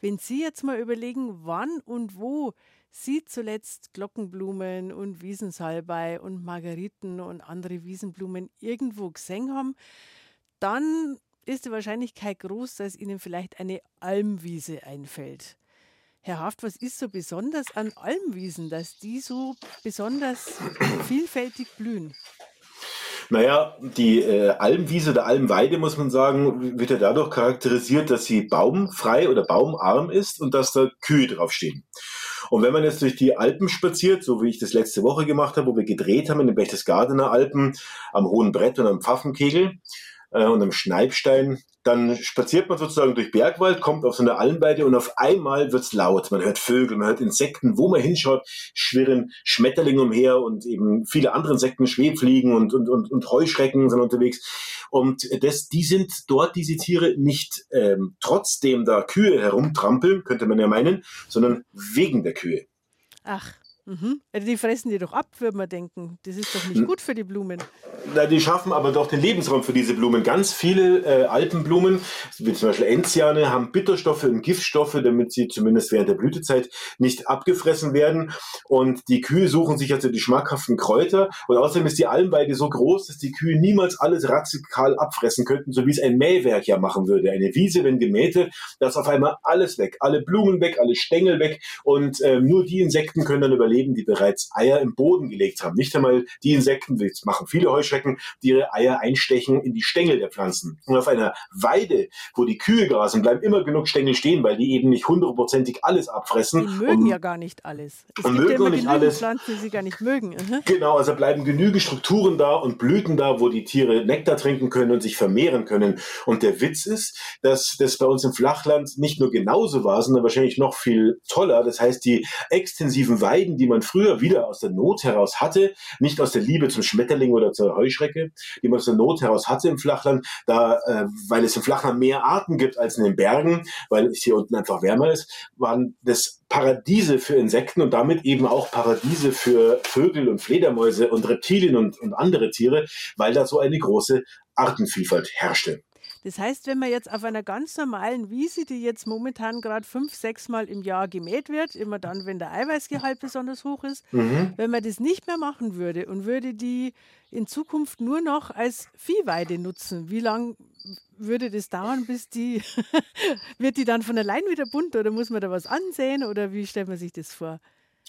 Wenn Sie jetzt mal überlegen, wann und wo Sie zuletzt Glockenblumen und Wiesensalbei und Margeriten und andere Wiesenblumen irgendwo gesehen haben, dann ist die Wahrscheinlichkeit groß, dass Ihnen vielleicht eine Almwiese einfällt. Herr Haft, was ist so besonders an Almwiesen, dass die so besonders vielfältig blühen? Naja, die äh, Almwiese der Almweide, muss man sagen, wird ja dadurch charakterisiert, dass sie baumfrei oder baumarm ist und dass da Kühe draufstehen. Und wenn man jetzt durch die Alpen spaziert, so wie ich das letzte Woche gemacht habe, wo wir gedreht haben in den Berchtesgadener Alpen, am Hohen Brett und am Pfaffenkegel, äh, und am Schneibstein. Dann spaziert man sozusagen durch Bergwald, kommt auf so eine Almweide und auf einmal wird's laut. Man hört Vögel, man hört Insekten, wo man hinschaut, schwirren Schmetterlinge umher und eben viele andere Insekten, Schwebfliegen und, und, und, und Heuschrecken sind unterwegs. Und das, die sind dort, diese Tiere, nicht ähm, trotzdem da Kühe herumtrampeln, könnte man ja meinen, sondern wegen der Kühe. Ach, Mhm. Also die fressen die doch ab, würde man denken. Das ist doch nicht gut für die Blumen. Na, die schaffen aber doch den Lebensraum für diese Blumen. Ganz viele äh, Alpenblumen, wie zum Beispiel Enziane, haben Bitterstoffe und Giftstoffe, damit sie zumindest während der Blütezeit nicht abgefressen werden. Und die Kühe suchen sich also die schmackhaften Kräuter. Und außerdem ist die Almweide so groß, dass die Kühe niemals alles radikal abfressen könnten, so wie es ein Mähwerk ja machen würde. Eine Wiese, wenn gemähte, da ist auf einmal alles weg. Alle Blumen weg, alle Stängel weg. Und äh, nur die Insekten können dann überleben überleben, die bereits Eier im Boden gelegt haben. Nicht einmal die Insekten, das machen viele Heuschrecken, die ihre Eier einstechen in die Stängel der Pflanzen. Und auf einer Weide, wo die Kühe grasen, bleiben immer genug Stängel stehen, weil die eben nicht hundertprozentig alles abfressen. Die mögen und, ja gar nicht alles. Es und mögen ja nicht alles. Pflanzen, die sie gar nicht mögen. Genau, also bleiben genügend Strukturen da und Blüten da, wo die Tiere Nektar trinken können und sich vermehren können. Und der Witz ist, dass das bei uns im Flachland nicht nur genauso war, sondern wahrscheinlich noch viel toller. Das heißt, die extensiven Weiden, die man früher wieder aus der Not heraus hatte, nicht aus der Liebe zum Schmetterling oder zur Heuschrecke, die man aus der Not heraus hatte im Flachland, da, äh, weil es im Flachland mehr Arten gibt als in den Bergen, weil es hier unten einfach wärmer ist, waren das Paradiese für Insekten und damit eben auch Paradiese für Vögel und Fledermäuse und Reptilien und, und andere Tiere, weil da so eine große Artenvielfalt herrschte. Das heißt, wenn man jetzt auf einer ganz normalen Wiese, die jetzt momentan gerade fünf, sechs Mal im Jahr gemäht wird, immer dann, wenn der Eiweißgehalt besonders hoch ist, mhm. wenn man das nicht mehr machen würde und würde die in Zukunft nur noch als Viehweide nutzen, wie lange würde das dauern, bis die, [LAUGHS] wird die dann von allein wieder bunt oder muss man da was ansehen oder wie stellt man sich das vor?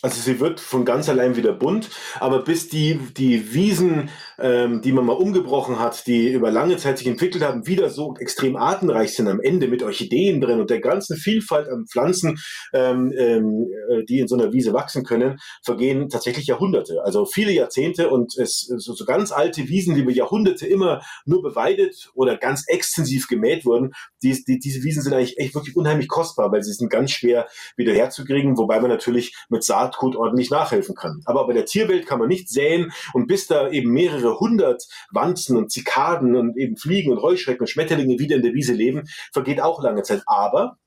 Also sie wird von ganz allein wieder bunt, aber bis die, die Wiesen, ähm, die man mal umgebrochen hat, die über lange Zeit sich entwickelt haben, wieder so extrem artenreich sind am Ende mit Orchideen drin und der ganzen Vielfalt an Pflanzen, ähm, ähm, äh, die in so einer Wiese wachsen können, vergehen tatsächlich Jahrhunderte, also viele Jahrzehnte und es so, so ganz alte Wiesen, die über Jahrhunderte immer nur beweidet oder ganz extensiv gemäht wurden, die, die, diese Wiesen sind eigentlich echt wirklich unheimlich kostbar, weil sie sind ganz schwer wieder herzukriegen, wobei man natürlich mit Saat Saatgut ordentlich nachhelfen kann. Aber bei der Tierwelt kann man nicht säen und bis da eben mehrere hundert Wanzen und Zikaden und eben Fliegen und Heuschrecken und Schmetterlinge wieder in der Wiese leben, vergeht auch lange Zeit. Aber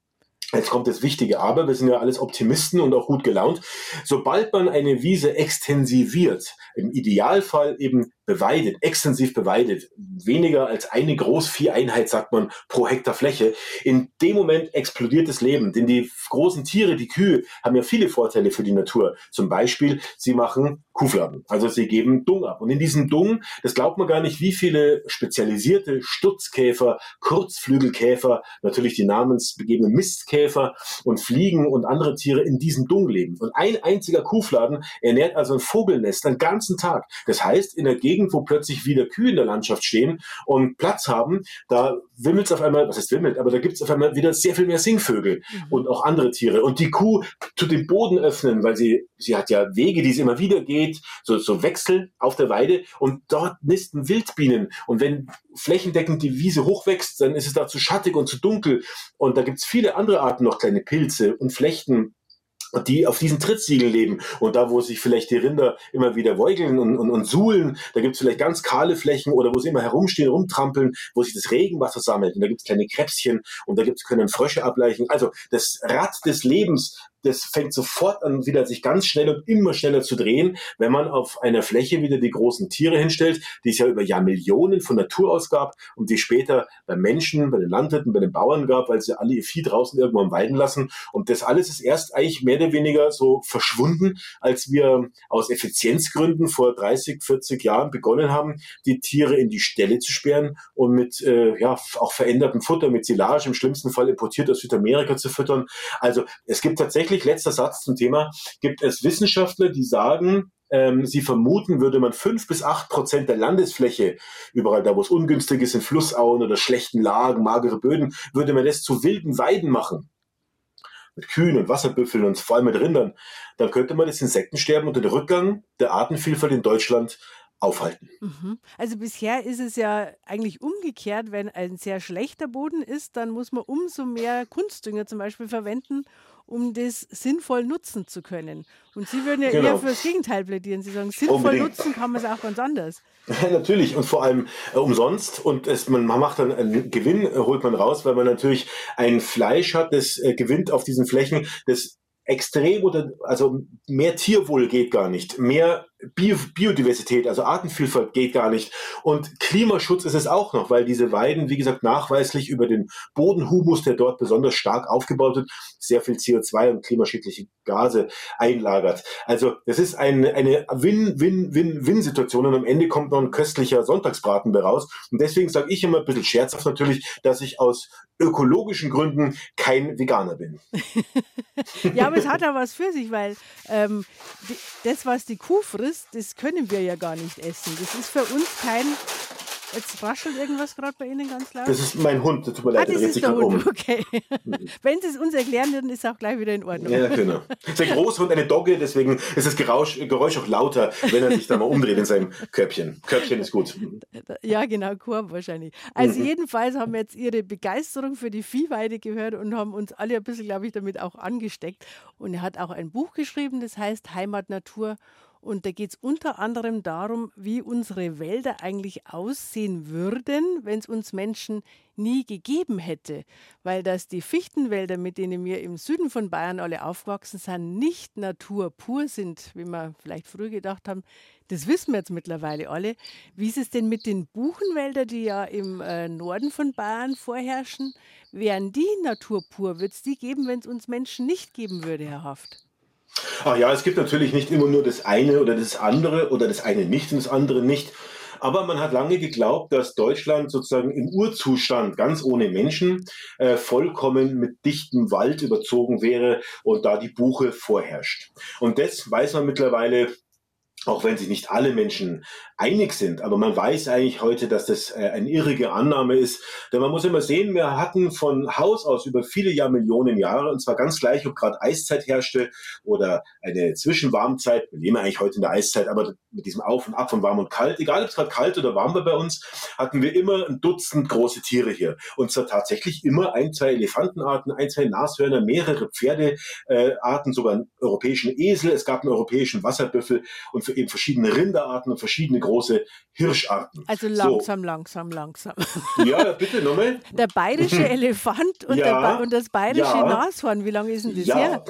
Jetzt kommt das wichtige Aber, wir sind ja alles Optimisten und auch gut gelaunt. Sobald man eine Wiese extensiviert, im Idealfall eben beweidet, extensiv beweidet, weniger als eine Großvieheinheit, sagt man, pro Hektar Fläche. In dem Moment explodiert das Leben, denn die großen Tiere, die Kühe, haben ja viele Vorteile für die Natur. Zum Beispiel, sie machen Kuhfladen, also sie geben Dung ab. Und in diesem Dung, das glaubt man gar nicht, wie viele spezialisierte Stutzkäfer, Kurzflügelkäfer, natürlich die namensbegebenen Mistkäfer und Fliegen und andere Tiere in diesem Dung leben. Und ein einziger Kuhfladen ernährt also ein Vogelnest den ganzen Tag. Das heißt, in der Gegend Gegend, wo plötzlich wieder Kühe in der Landschaft stehen und Platz haben, da wimmelt es auf einmal, was heißt wimmelt, aber da gibt es auf einmal wieder sehr viel mehr Singvögel mhm. und auch andere Tiere. Und die Kuh tut den Boden öffnen, weil sie, sie hat ja Wege, die sie immer wieder geht, so, so Wechsel auf der Weide und dort nisten Wildbienen. Und wenn flächendeckend die Wiese hochwächst, dann ist es da zu schattig und zu dunkel. Und da gibt es viele andere Arten noch, kleine Pilze und Flechten die auf diesen Trittsiegeln leben. Und da, wo sich vielleicht die Rinder immer wieder wäugeln und, und, und suhlen, da gibt es vielleicht ganz kahle Flächen oder wo sie immer herumstehen, rumtrampeln, wo sich das Regenwasser sammelt. Und da gibt es kleine Krebschen und da gibt's, können Frösche ableichen. Also das Rad des Lebens das fängt sofort an, wieder sich ganz schnell und immer schneller zu drehen, wenn man auf einer Fläche wieder die großen Tiere hinstellt, die es ja über Jahrmillionen von Natur aus gab und die später bei Menschen, bei den Landwirten, bei den Bauern gab, weil sie alle ihr Vieh draußen irgendwo am Weiden lassen. Und das alles ist erst eigentlich mehr oder weniger so verschwunden, als wir aus Effizienzgründen vor 30, 40 Jahren begonnen haben, die Tiere in die Ställe zu sperren und mit äh, ja auch verändertem Futter, mit Silage, im schlimmsten Fall importiert aus Südamerika zu füttern. Also es gibt tatsächlich wirklich letzter Satz zum Thema, gibt es Wissenschaftler, die sagen, ähm, sie vermuten, würde man fünf bis acht Prozent der Landesfläche, überall da, wo es ungünstig ist, in Flussauen oder schlechten Lagen, magere Böden, würde man das zu wilden Weiden machen. Mit Kühen und Wasserbüffeln und vor allem mit Rindern. Dann könnte man das Insektensterben und den Rückgang der Artenvielfalt in Deutschland aufhalten. Mhm. Also bisher ist es ja eigentlich umgekehrt, wenn ein sehr schlechter Boden ist, dann muss man umso mehr Kunstdünger zum Beispiel verwenden, um das sinnvoll nutzen zu können. Und Sie würden ja genau. eher für das Gegenteil plädieren. Sie sagen, sinnvoll Unbedingt. nutzen kann man es auch ganz anders. [LAUGHS] Natürlich und vor allem äh, umsonst und es, man, man, macht dann einen Gewinn, äh, holt man raus, weil man natürlich ein Fleisch hat, das äh, gewinnt auf diesen Flächen, das extrem oder also mehr Tierwohl geht gar nicht, mehr Bio Biodiversität, also Artenvielfalt geht gar nicht und Klimaschutz ist es auch noch, weil diese Weiden, wie gesagt, nachweislich über den Bodenhumus, der dort besonders stark aufgebaut wird, sehr viel CO2 und klimaschädliche Gase einlagert. Also das ist ein, eine Win-Win-Win-Win-Situation und am Ende kommt noch ein köstlicher Sonntagsbraten raus und deswegen sage ich immer ein bisschen scherzhaft natürlich, dass ich aus ökologischen Gründen kein Veganer bin. [LAUGHS] ja, aber es hat auch was für sich, weil ähm, das, was die Kuh frisst, das können wir ja gar nicht essen. Das ist für uns kein Jetzt raschelt irgendwas gerade bei Ihnen ganz laut. Das ist mein Hund, tut mir leid, ah, das ist der Hund, um. okay. [LAUGHS] Wenn Sie es uns erklären würden, ist es auch gleich wieder in Ordnung. Ja, genau. Es ist ein Großhund, eine Dogge, deswegen ist das Geräusch, Geräusch auch lauter, wenn er sich da mal umdreht in seinem Körbchen. Körbchen ist gut. Ja, genau, Korb wahrscheinlich. Also mhm. jedenfalls haben wir jetzt Ihre Begeisterung für die Viehweide gehört und haben uns alle ein bisschen, glaube ich, damit auch angesteckt. Und er hat auch ein Buch geschrieben, das heißt Heimat Natur und da geht es unter anderem darum, wie unsere Wälder eigentlich aussehen würden, wenn es uns Menschen nie gegeben hätte. Weil dass die Fichtenwälder, mit denen wir im Süden von Bayern alle aufgewachsen sind, nicht Natur pur sind, wie wir vielleicht früher gedacht haben, das wissen wir jetzt mittlerweile alle. Wie ist es denn mit den Buchenwäldern, die ja im äh, Norden von Bayern vorherrschen? Wären die Natur pur? Wird es die geben, wenn es uns Menschen nicht geben würde, Herr Haft? Ach ja, es gibt natürlich nicht immer nur das eine oder das andere oder das eine nicht und das andere nicht. Aber man hat lange geglaubt, dass Deutschland sozusagen im Urzustand, ganz ohne Menschen, äh, vollkommen mit dichtem Wald überzogen wäre und da die Buche vorherrscht. Und das weiß man mittlerweile auch wenn sich nicht alle Menschen einig sind. Aber man weiß eigentlich heute, dass das äh, eine irrige Annahme ist. Denn man muss immer sehen, wir hatten von Haus aus über viele Jahrmillionen Jahre, und zwar ganz gleich, ob gerade Eiszeit herrschte oder eine Zwischenwarmzeit. Wir leben eigentlich heute in der Eiszeit, aber mit diesem Auf und Ab von warm und kalt, egal ob es gerade kalt oder warm war bei uns, hatten wir immer ein Dutzend große Tiere hier. Und zwar tatsächlich immer ein, zwei Elefantenarten, ein, zwei Nashörner, mehrere Pferdearten, sogar einen europäischen Esel. Es gab einen europäischen Wasserbüffel und für eben verschiedene Rinderarten und verschiedene große Hirscharten. Also langsam, so. langsam, langsam. Ja, bitte nochmal. [LAUGHS] Der bayerische Elefant und, ja, und das bayerische ja, Nashorn, wie lange ist denn das ja. her?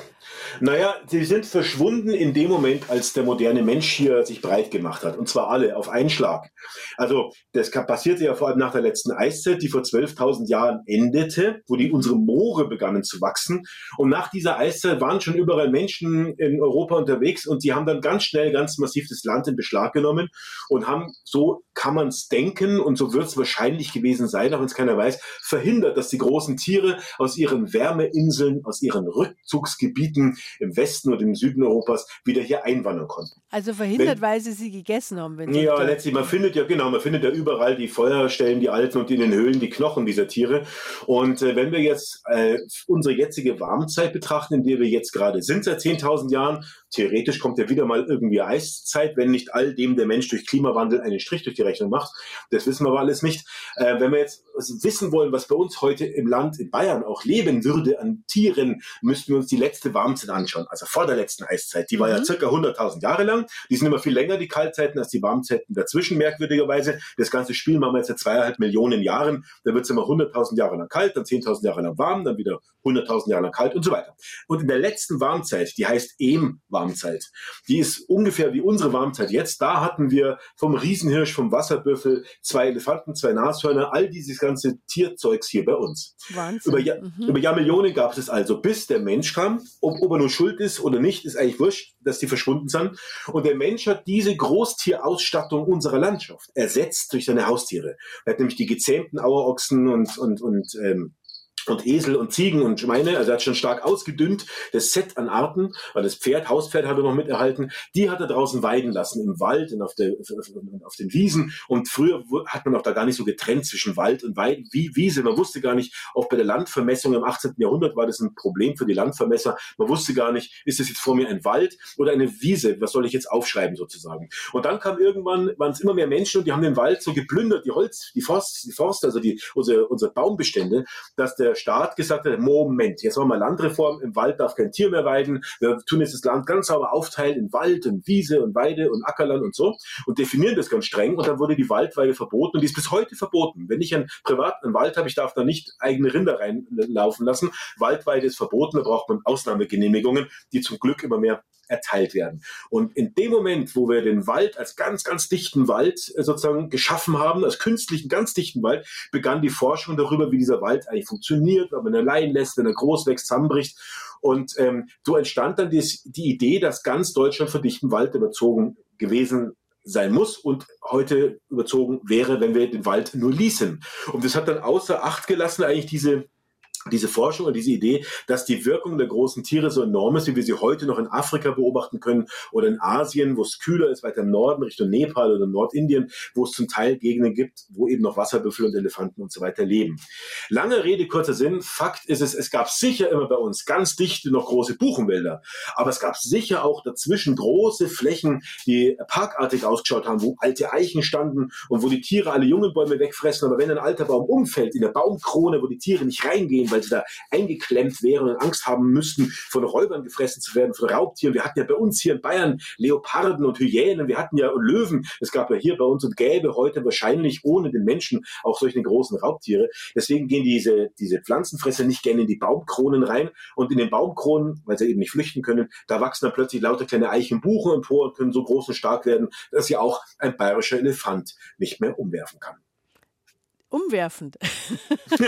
Naja, sie sind verschwunden in dem Moment, als der moderne Mensch hier sich breit gemacht hat. Und zwar alle auf einen Schlag. Also das passierte ja vor allem nach der letzten Eiszeit, die vor 12.000 Jahren endete, wo die unsere Moore begannen zu wachsen. Und nach dieser Eiszeit waren schon überall Menschen in Europa unterwegs und die haben dann ganz schnell, ganz massiv das Land in Beschlag genommen und haben, so kann man es denken und so wird es wahrscheinlich gewesen sein, auch wenn es keiner weiß, verhindert, dass die großen Tiere aus ihren Wärmeinseln, aus ihren Rückzugsgebieten im Westen und im Süden Europas wieder hier einwandern konnten. Also verhindert, wenn, weil sie sie gegessen haben. Ja, letztlich, man findet ja, genau, man findet ja überall die Feuerstellen, die alten und in den Höhlen die Knochen dieser Tiere. Und äh, wenn wir jetzt äh, unsere jetzige Warmzeit betrachten, in der wir jetzt gerade sind, seit 10.000 Jahren, theoretisch kommt ja wieder mal irgendwie Eiszeit, wenn nicht all dem der Mensch durch Klimawandel einen Strich durch die Rechnung macht. Das wissen wir aber alles nicht. Äh, wenn wir jetzt wissen wollen, was bei uns heute im Land, in Bayern auch leben würde an Tieren, müssten wir uns die letzte Warmzeit anschauen, also vor der letzten Eiszeit. Die war mhm. ja circa 100.000 Jahre lang. Die sind immer viel länger, die Kaltzeiten, als die Warmzeiten dazwischen, merkwürdigerweise. Das ganze Spiel machen wir jetzt seit zweieinhalb Millionen Jahren. Da wird es immer 100.000 Jahre lang kalt, dann 10.000 Jahre lang warm, dann wieder 100.000 Jahre lang kalt und so weiter. Und in der letzten Warmzeit, die heißt Ehm-Warmzeit, die ist ungefähr wie unsere Warmzeit jetzt. Da hatten wir vom Riesenhirsch, vom Wasserbüffel, zwei Elefanten, zwei Nashörner, all dieses ganze Tierzeugs hier bei uns. Wahnsinn. Über, Jahr, mhm. über Jahrmillionen gab es also, bis der Mensch kam. Ob, ob er nur schuld ist oder nicht, ist eigentlich wurscht, dass die verschwunden sind. Und der Mensch hat diese Großtierausstattung unserer Landschaft ersetzt durch seine Haustiere. Er hat nämlich die gezähmten Auerochsen und, und, und ähm, und Esel und Ziegen und Schweine, also er hat schon stark ausgedünnt, das Set an Arten, weil das Pferd, Hauspferd hat er noch miterhalten, die hat er draußen weiden lassen, im Wald und auf, der, auf den Wiesen. Und früher hat man auch da gar nicht so getrennt zwischen Wald und Weid, wie, Wiese, man wusste gar nicht, auch bei der Landvermessung im 18. Jahrhundert war das ein Problem für die Landvermesser, man wusste gar nicht, ist das jetzt vor mir ein Wald oder eine Wiese, was soll ich jetzt aufschreiben sozusagen. Und dann kam irgendwann, waren es immer mehr Menschen und die haben den Wald so geplündert, die Holz, die Forst, die Forst also die, unsere, unsere Baumbestände, dass der Staat gesagt hat, Moment, jetzt machen wir Landreform, im Wald darf kein Tier mehr weiden, wir tun jetzt das Land ganz sauber aufteilen in Wald und Wiese und Weide und Ackerland und so und definieren das ganz streng und dann wurde die Waldweide verboten und die ist bis heute verboten. Wenn ich einen privaten Wald habe, ich darf da nicht eigene Rinder reinlaufen lassen. Waldweide ist verboten, da braucht man Ausnahmegenehmigungen, die zum Glück immer mehr erteilt werden. Und in dem Moment, wo wir den Wald als ganz, ganz dichten Wald äh, sozusagen geschaffen haben, als künstlichen, ganz dichten Wald, begann die Forschung darüber, wie dieser Wald eigentlich funktioniert, wenn man ihn allein lässt, wenn er groß wächst, zusammenbricht. Und ähm, so entstand dann die, die Idee, dass ganz Deutschland von dichtem Wald überzogen gewesen sein muss und heute überzogen wäre, wenn wir den Wald nur ließen. Und das hat dann außer Acht gelassen eigentlich diese diese Forschung und diese Idee, dass die Wirkung der großen Tiere so enorm ist, wie wir sie heute noch in Afrika beobachten können oder in Asien, wo es kühler ist, weiter im Norden, Richtung Nepal oder Nordindien, wo es zum Teil Gegenden gibt, wo eben noch Wasserbüffel und Elefanten und so weiter leben. Lange Rede, kurzer Sinn. Fakt ist es, es gab sicher immer bei uns ganz dichte noch große Buchenwälder, aber es gab sicher auch dazwischen große Flächen, die parkartig ausgeschaut haben, wo alte Eichen standen und wo die Tiere alle jungen Bäume wegfressen. Aber wenn ein alter Baum umfällt in der Baumkrone, wo die Tiere nicht reingehen, weil sie da eingeklemmt wären und Angst haben müssten, von Räubern gefressen zu werden, von Raubtieren. Wir hatten ja bei uns hier in Bayern Leoparden und Hyänen, wir hatten ja Löwen. Es gab ja hier bei uns und gäbe heute wahrscheinlich ohne den Menschen auch solche großen Raubtiere. Deswegen gehen diese, diese Pflanzenfresser nicht gerne in die Baumkronen rein und in den Baumkronen, weil sie eben nicht flüchten können, da wachsen dann plötzlich lauter kleine Eichenbuchen empor und können so groß und stark werden, dass ja auch ein bayerischer Elefant nicht mehr umwerfen kann. Umwerfend. [LAUGHS]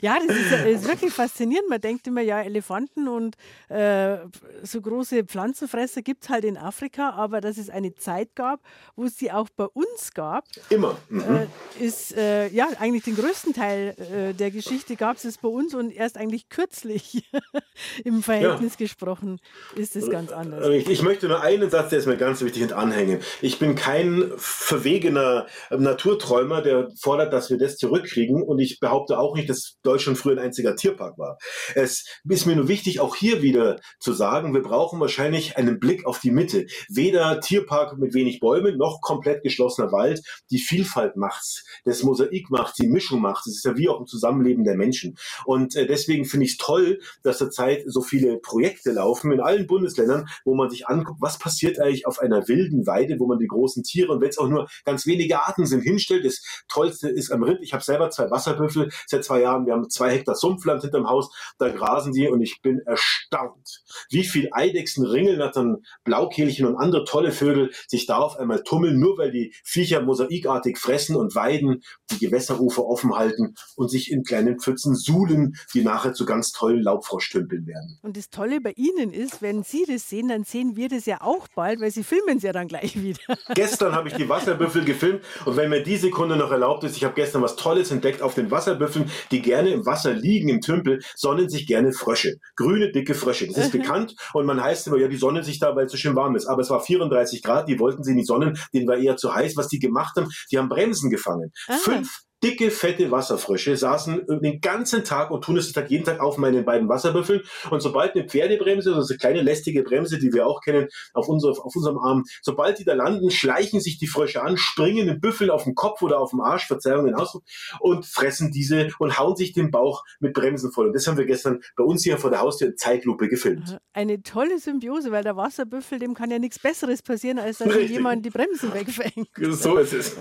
ja, das ist, ist, wirklich faszinierend. Man denkt immer, ja, Elefanten und äh, so große Pflanzenfresser gibt es halt in Afrika, aber dass es eine Zeit gab, wo es sie auch bei uns gab. Immer. Mhm. Äh, ist, äh, ja, eigentlich den größten Teil äh, der Geschichte gab es bei uns und erst eigentlich kürzlich [LAUGHS] im Verhältnis ja. gesprochen ist es ganz anders. Ich, ich, möchte nur einen Satz, der ist mir ganz wichtig, und anhängen. Ich bin kein verwegener Naturträumer, der fordert, dass wir das zurückkriegen. Und ich behaupte auch nicht, dass Deutschland früher ein einziger Tierpark war. Es ist mir nur wichtig, auch hier wieder zu sagen, wir brauchen wahrscheinlich einen Blick auf die Mitte. Weder Tierpark mit wenig Bäumen noch komplett geschlossener Wald. Die Vielfalt macht's, das Mosaik macht, die Mischung macht. Es ist ja wie auch im Zusammenleben der Menschen. Und äh, deswegen finde ich es toll, dass zurzeit so viele Projekte laufen in allen Bundesländern, wo man sich anguckt, was passiert eigentlich auf einer wilden Weide, wo man die großen Tiere und wenn es auch nur ganz wenige Arten sind, hinstellt. Das Tollste ist am Rind. Ich habe selber zwei Wasserbüffel seit zwei Jahren. Wir haben zwei Hektar Sumpfland hinterm Haus. Da grasen die und ich bin erstaunt, wie viel Eidechsen, Ringelnattern, Blaukehlchen und andere tolle Vögel sich da auf einmal tummeln, nur weil die Viecher mosaikartig fressen und weiden, die Gewässerufer offen halten und sich in kleinen Pfützen suhlen, die nachher zu ganz tollen Laubfroschtümpeln werden. Und das Tolle bei Ihnen ist, wenn Sie das sehen, dann sehen wir das ja auch bald, weil Sie filmen es ja dann gleich wieder. Gestern habe ich die Wasserbüffel gefilmt und wenn mir die Sekunde noch erlaubt ist, ich habe gestern was Tolles entdeckt auf den Wasserbüffeln, die gerne im Wasser liegen, im Tümpel, sonnen sich gerne Frösche. Grüne, dicke Frösche. Das ist bekannt und man heißt immer, ja, die sonnen sich da, weil es so schön warm ist. Aber es war 34 Grad, die wollten sie nicht sonnen, denen war eher zu heiß. Was die gemacht haben, die haben Bremsen gefangen. Aha. Fünf dicke, fette Wasserfrösche saßen den ganzen Tag und tun es jeden Tag auf meinen beiden Wasserbüffeln. Und sobald eine Pferdebremse, also eine kleine lästige Bremse, die wir auch kennen, auf, unser, auf unserem Arm, sobald die da landen, schleichen sich die Frösche an, springen den Büffel auf den Kopf oder auf den Arsch, Verzeihung den Ausdruck, und fressen diese und hauen sich den Bauch mit Bremsen voll. Und das haben wir gestern bei uns hier vor der Haustür in Zeitlupe gefilmt. Eine tolle Symbiose, weil der Wasserbüffel, dem kann ja nichts Besseres passieren, als dass jemand die Bremsen wegfängt. [LAUGHS] So ist es.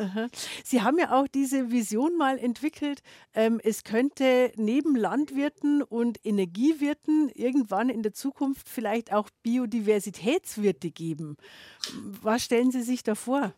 Sie haben ja auch diese Vision Vision mal entwickelt, ähm, es könnte neben Landwirten und Energiewirten irgendwann in der Zukunft vielleicht auch Biodiversitätswirte geben. Was stellen Sie sich da vor?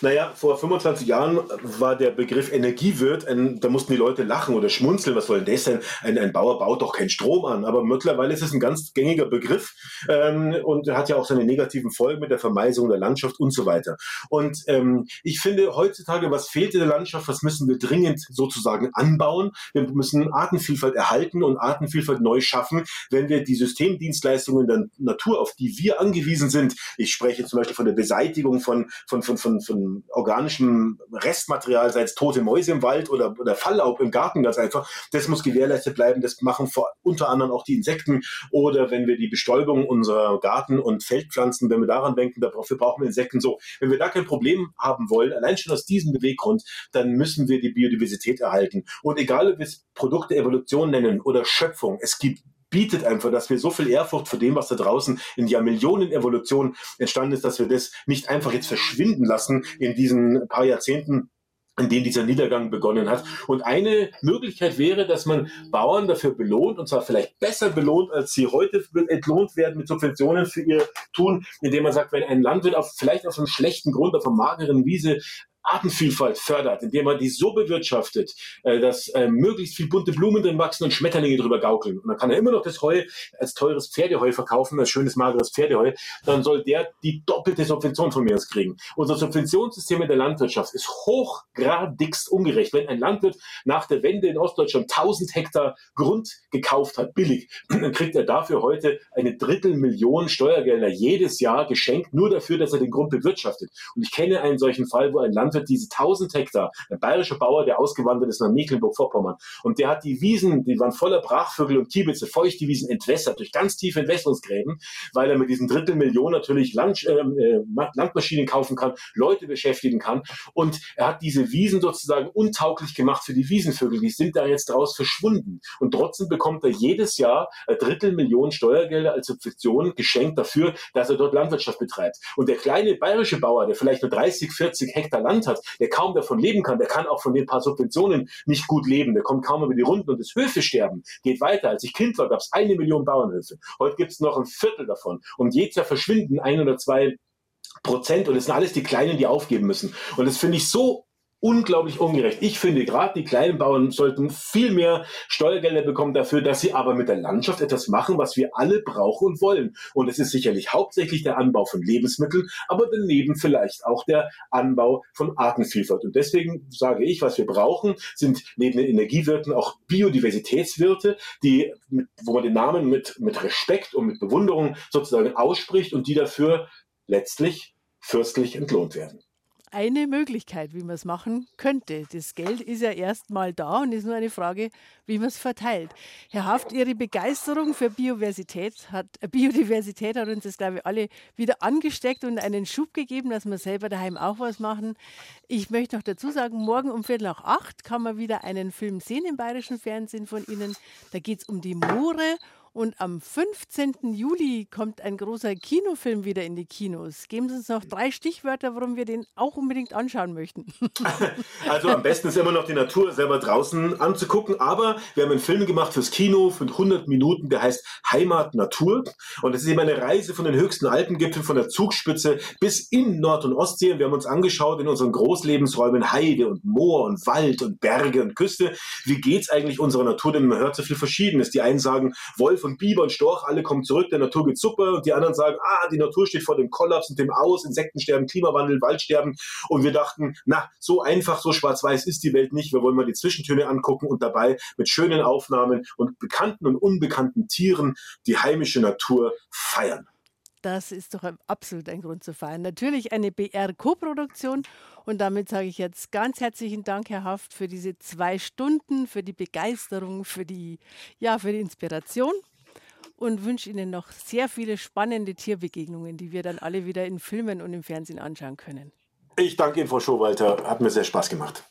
Naja, vor 25 Jahren war der Begriff Energiewirt, ein, da mussten die Leute lachen oder schmunzeln, was soll denn das sein? Ein, ein Bauer baut doch keinen Strom an. Aber mittlerweile ist es ein ganz gängiger Begriff ähm, und hat ja auch seine negativen Folgen mit der Vermeisung der Landschaft und so weiter. Und ähm, ich finde heutzutage, was fehlt in der Landschaft, was müssen wir dringend sozusagen anbauen? Wir müssen Artenvielfalt erhalten und Artenvielfalt neu schaffen, wenn wir die Systemdienstleistungen der Natur, auf die wir angewiesen sind, ich spreche zum Beispiel von der Beseitigung von, von, von, von von, organischem Restmaterial, sei es tote Mäuse im Wald oder, oder Falllaub im Garten ganz einfach, das muss gewährleistet bleiben. Das machen vor, unter anderem auch die Insekten. Oder wenn wir die Bestäubung unserer Garten- und Feldpflanzen, wenn wir daran denken, dafür brauchen wir Insekten so. Wenn wir da kein Problem haben wollen, allein schon aus diesem Beweggrund, dann müssen wir die Biodiversität erhalten. Und egal, ob wir es Produkte Evolution nennen oder Schöpfung, es gibt bietet einfach, dass wir so viel Ehrfurcht vor dem, was da draußen in Jahrmillionen Evolution entstanden ist, dass wir das nicht einfach jetzt verschwinden lassen in diesen paar Jahrzehnten, in denen dieser Niedergang begonnen hat. Und eine Möglichkeit wäre, dass man Bauern dafür belohnt, und zwar vielleicht besser belohnt, als sie heute entlohnt werden mit Subventionen für ihr Tun, indem man sagt, wenn ein Landwirt auf, vielleicht auf einem schlechten Grund, auf einer mageren Wiese Artenvielfalt fördert, indem man die so bewirtschaftet, äh, dass äh, möglichst viel bunte Blumen drin wachsen und Schmetterlinge drüber gaukeln. Und dann kann er immer noch das Heu als teures Pferdeheu verkaufen, als schönes, mageres Pferdeheu. Dann soll der die doppelte Subvention von mir aus kriegen. Unser Subventionssystem in der Landwirtschaft ist hochgradigst ungerecht. Wenn ein Landwirt nach der Wende in Ostdeutschland 1000 Hektar Grund gekauft hat, billig, [CLEARS THROAT] dann kriegt er dafür heute eine Drittelmillion Steuergelder jedes Jahr geschenkt, nur dafür, dass er den Grund bewirtschaftet. Und ich kenne einen solchen Fall, wo ein Landwirt Landwirt diese 1000 Hektar, ein bayerischer Bauer, der ausgewandert ist nach Mecklenburg-Vorpommern. Und der hat die Wiesen, die waren voller Brachvögel und Kiebitze, feuchte Wiesen entwässert durch ganz tiefe Entwässerungsgräben, weil er mit diesen Drittelmillionen natürlich Land, ähm, äh, Landmaschinen kaufen kann, Leute beschäftigen kann. Und er hat diese Wiesen sozusagen untauglich gemacht für die Wiesenvögel. Die sind da jetzt draus verschwunden. Und trotzdem bekommt er jedes Jahr ein Drittelmillionen Steuergelder als Subvention geschenkt dafür, dass er dort Landwirtschaft betreibt. Und der kleine bayerische Bauer, der vielleicht nur 30, 40 Hektar Land Land hat, der kaum davon leben kann, der kann auch von den paar Subventionen nicht gut leben, der kommt kaum über die Runden und das Höfesterben geht weiter. Als ich Kind war, gab es eine Million Bauernhöfe. Heute gibt es noch ein Viertel davon. Und jedes Jahr verschwinden ein oder zwei Prozent und es sind alles die Kleinen, die aufgeben müssen. Und das finde ich so unglaublich ungerecht. Ich finde, gerade die kleinen Bauern sollten viel mehr Steuergelder bekommen dafür, dass sie aber mit der Landschaft etwas machen, was wir alle brauchen und wollen. Und es ist sicherlich hauptsächlich der Anbau von Lebensmitteln, aber daneben vielleicht auch der Anbau von Artenvielfalt. Und deswegen sage ich, was wir brauchen, sind neben den Energiewirten auch Biodiversitätswirte, die, wo man den Namen mit, mit Respekt und mit Bewunderung sozusagen ausspricht und die dafür letztlich fürstlich entlohnt werden eine Möglichkeit, wie man es machen könnte. Das Geld ist ja erst mal da und ist nur eine Frage, wie man es verteilt. Herr Haft, Ihre Begeisterung für Biodiversität hat, äh, Biodiversität hat uns das, glaube ich, alle wieder angesteckt und einen Schub gegeben, dass wir selber daheim auch was machen. Ich möchte noch dazu sagen, morgen um Viertel nach acht kann man wieder einen Film sehen im Bayerischen Fernsehen von Ihnen. Da geht es um die Moore und am 15. Juli kommt ein großer Kinofilm wieder in die Kinos. Geben Sie uns noch drei Stichwörter, warum wir den auch unbedingt anschauen möchten. [LAUGHS] Also am besten ist immer noch die Natur selber draußen anzugucken. Aber wir haben einen Film gemacht fürs Kino für 100 Minuten, der heißt Heimat Natur. Und das ist eben eine Reise von den höchsten Alpengipfeln, von der Zugspitze bis in Nord- und Ostsee. Und wir haben uns angeschaut in unseren Großlebensräumen Heide und Moor und Wald und Berge und Küste. Wie geht es eigentlich unserer Natur? Denn man hört so viel Verschiedenes. Die einen sagen, Wolf und Biber und Storch, alle kommen zurück, der Natur geht super und die anderen sagen, ah, die Natur steht vor dem Kollaps und dem Aus, Insektensterben, Klimawandel, Waldsterben und wir dachten, na, so einfach, so schwarz-weiß ist die Welt nicht, wir wollen mal die Zwischentöne angucken und dabei mit schönen Aufnahmen und bekannten und unbekannten Tieren die heimische Natur feiern. Das ist doch absolut ein Grund zu feiern. Natürlich eine BR-Koproduktion. Und damit sage ich jetzt ganz herzlichen Dank, Herr Haft, für diese zwei Stunden, für die Begeisterung, für die, ja, für die Inspiration und wünsche Ihnen noch sehr viele spannende Tierbegegnungen, die wir dann alle wieder in Filmen und im Fernsehen anschauen können. Ich danke Ihnen, Frau Schowalter. Hat mir sehr Spaß gemacht.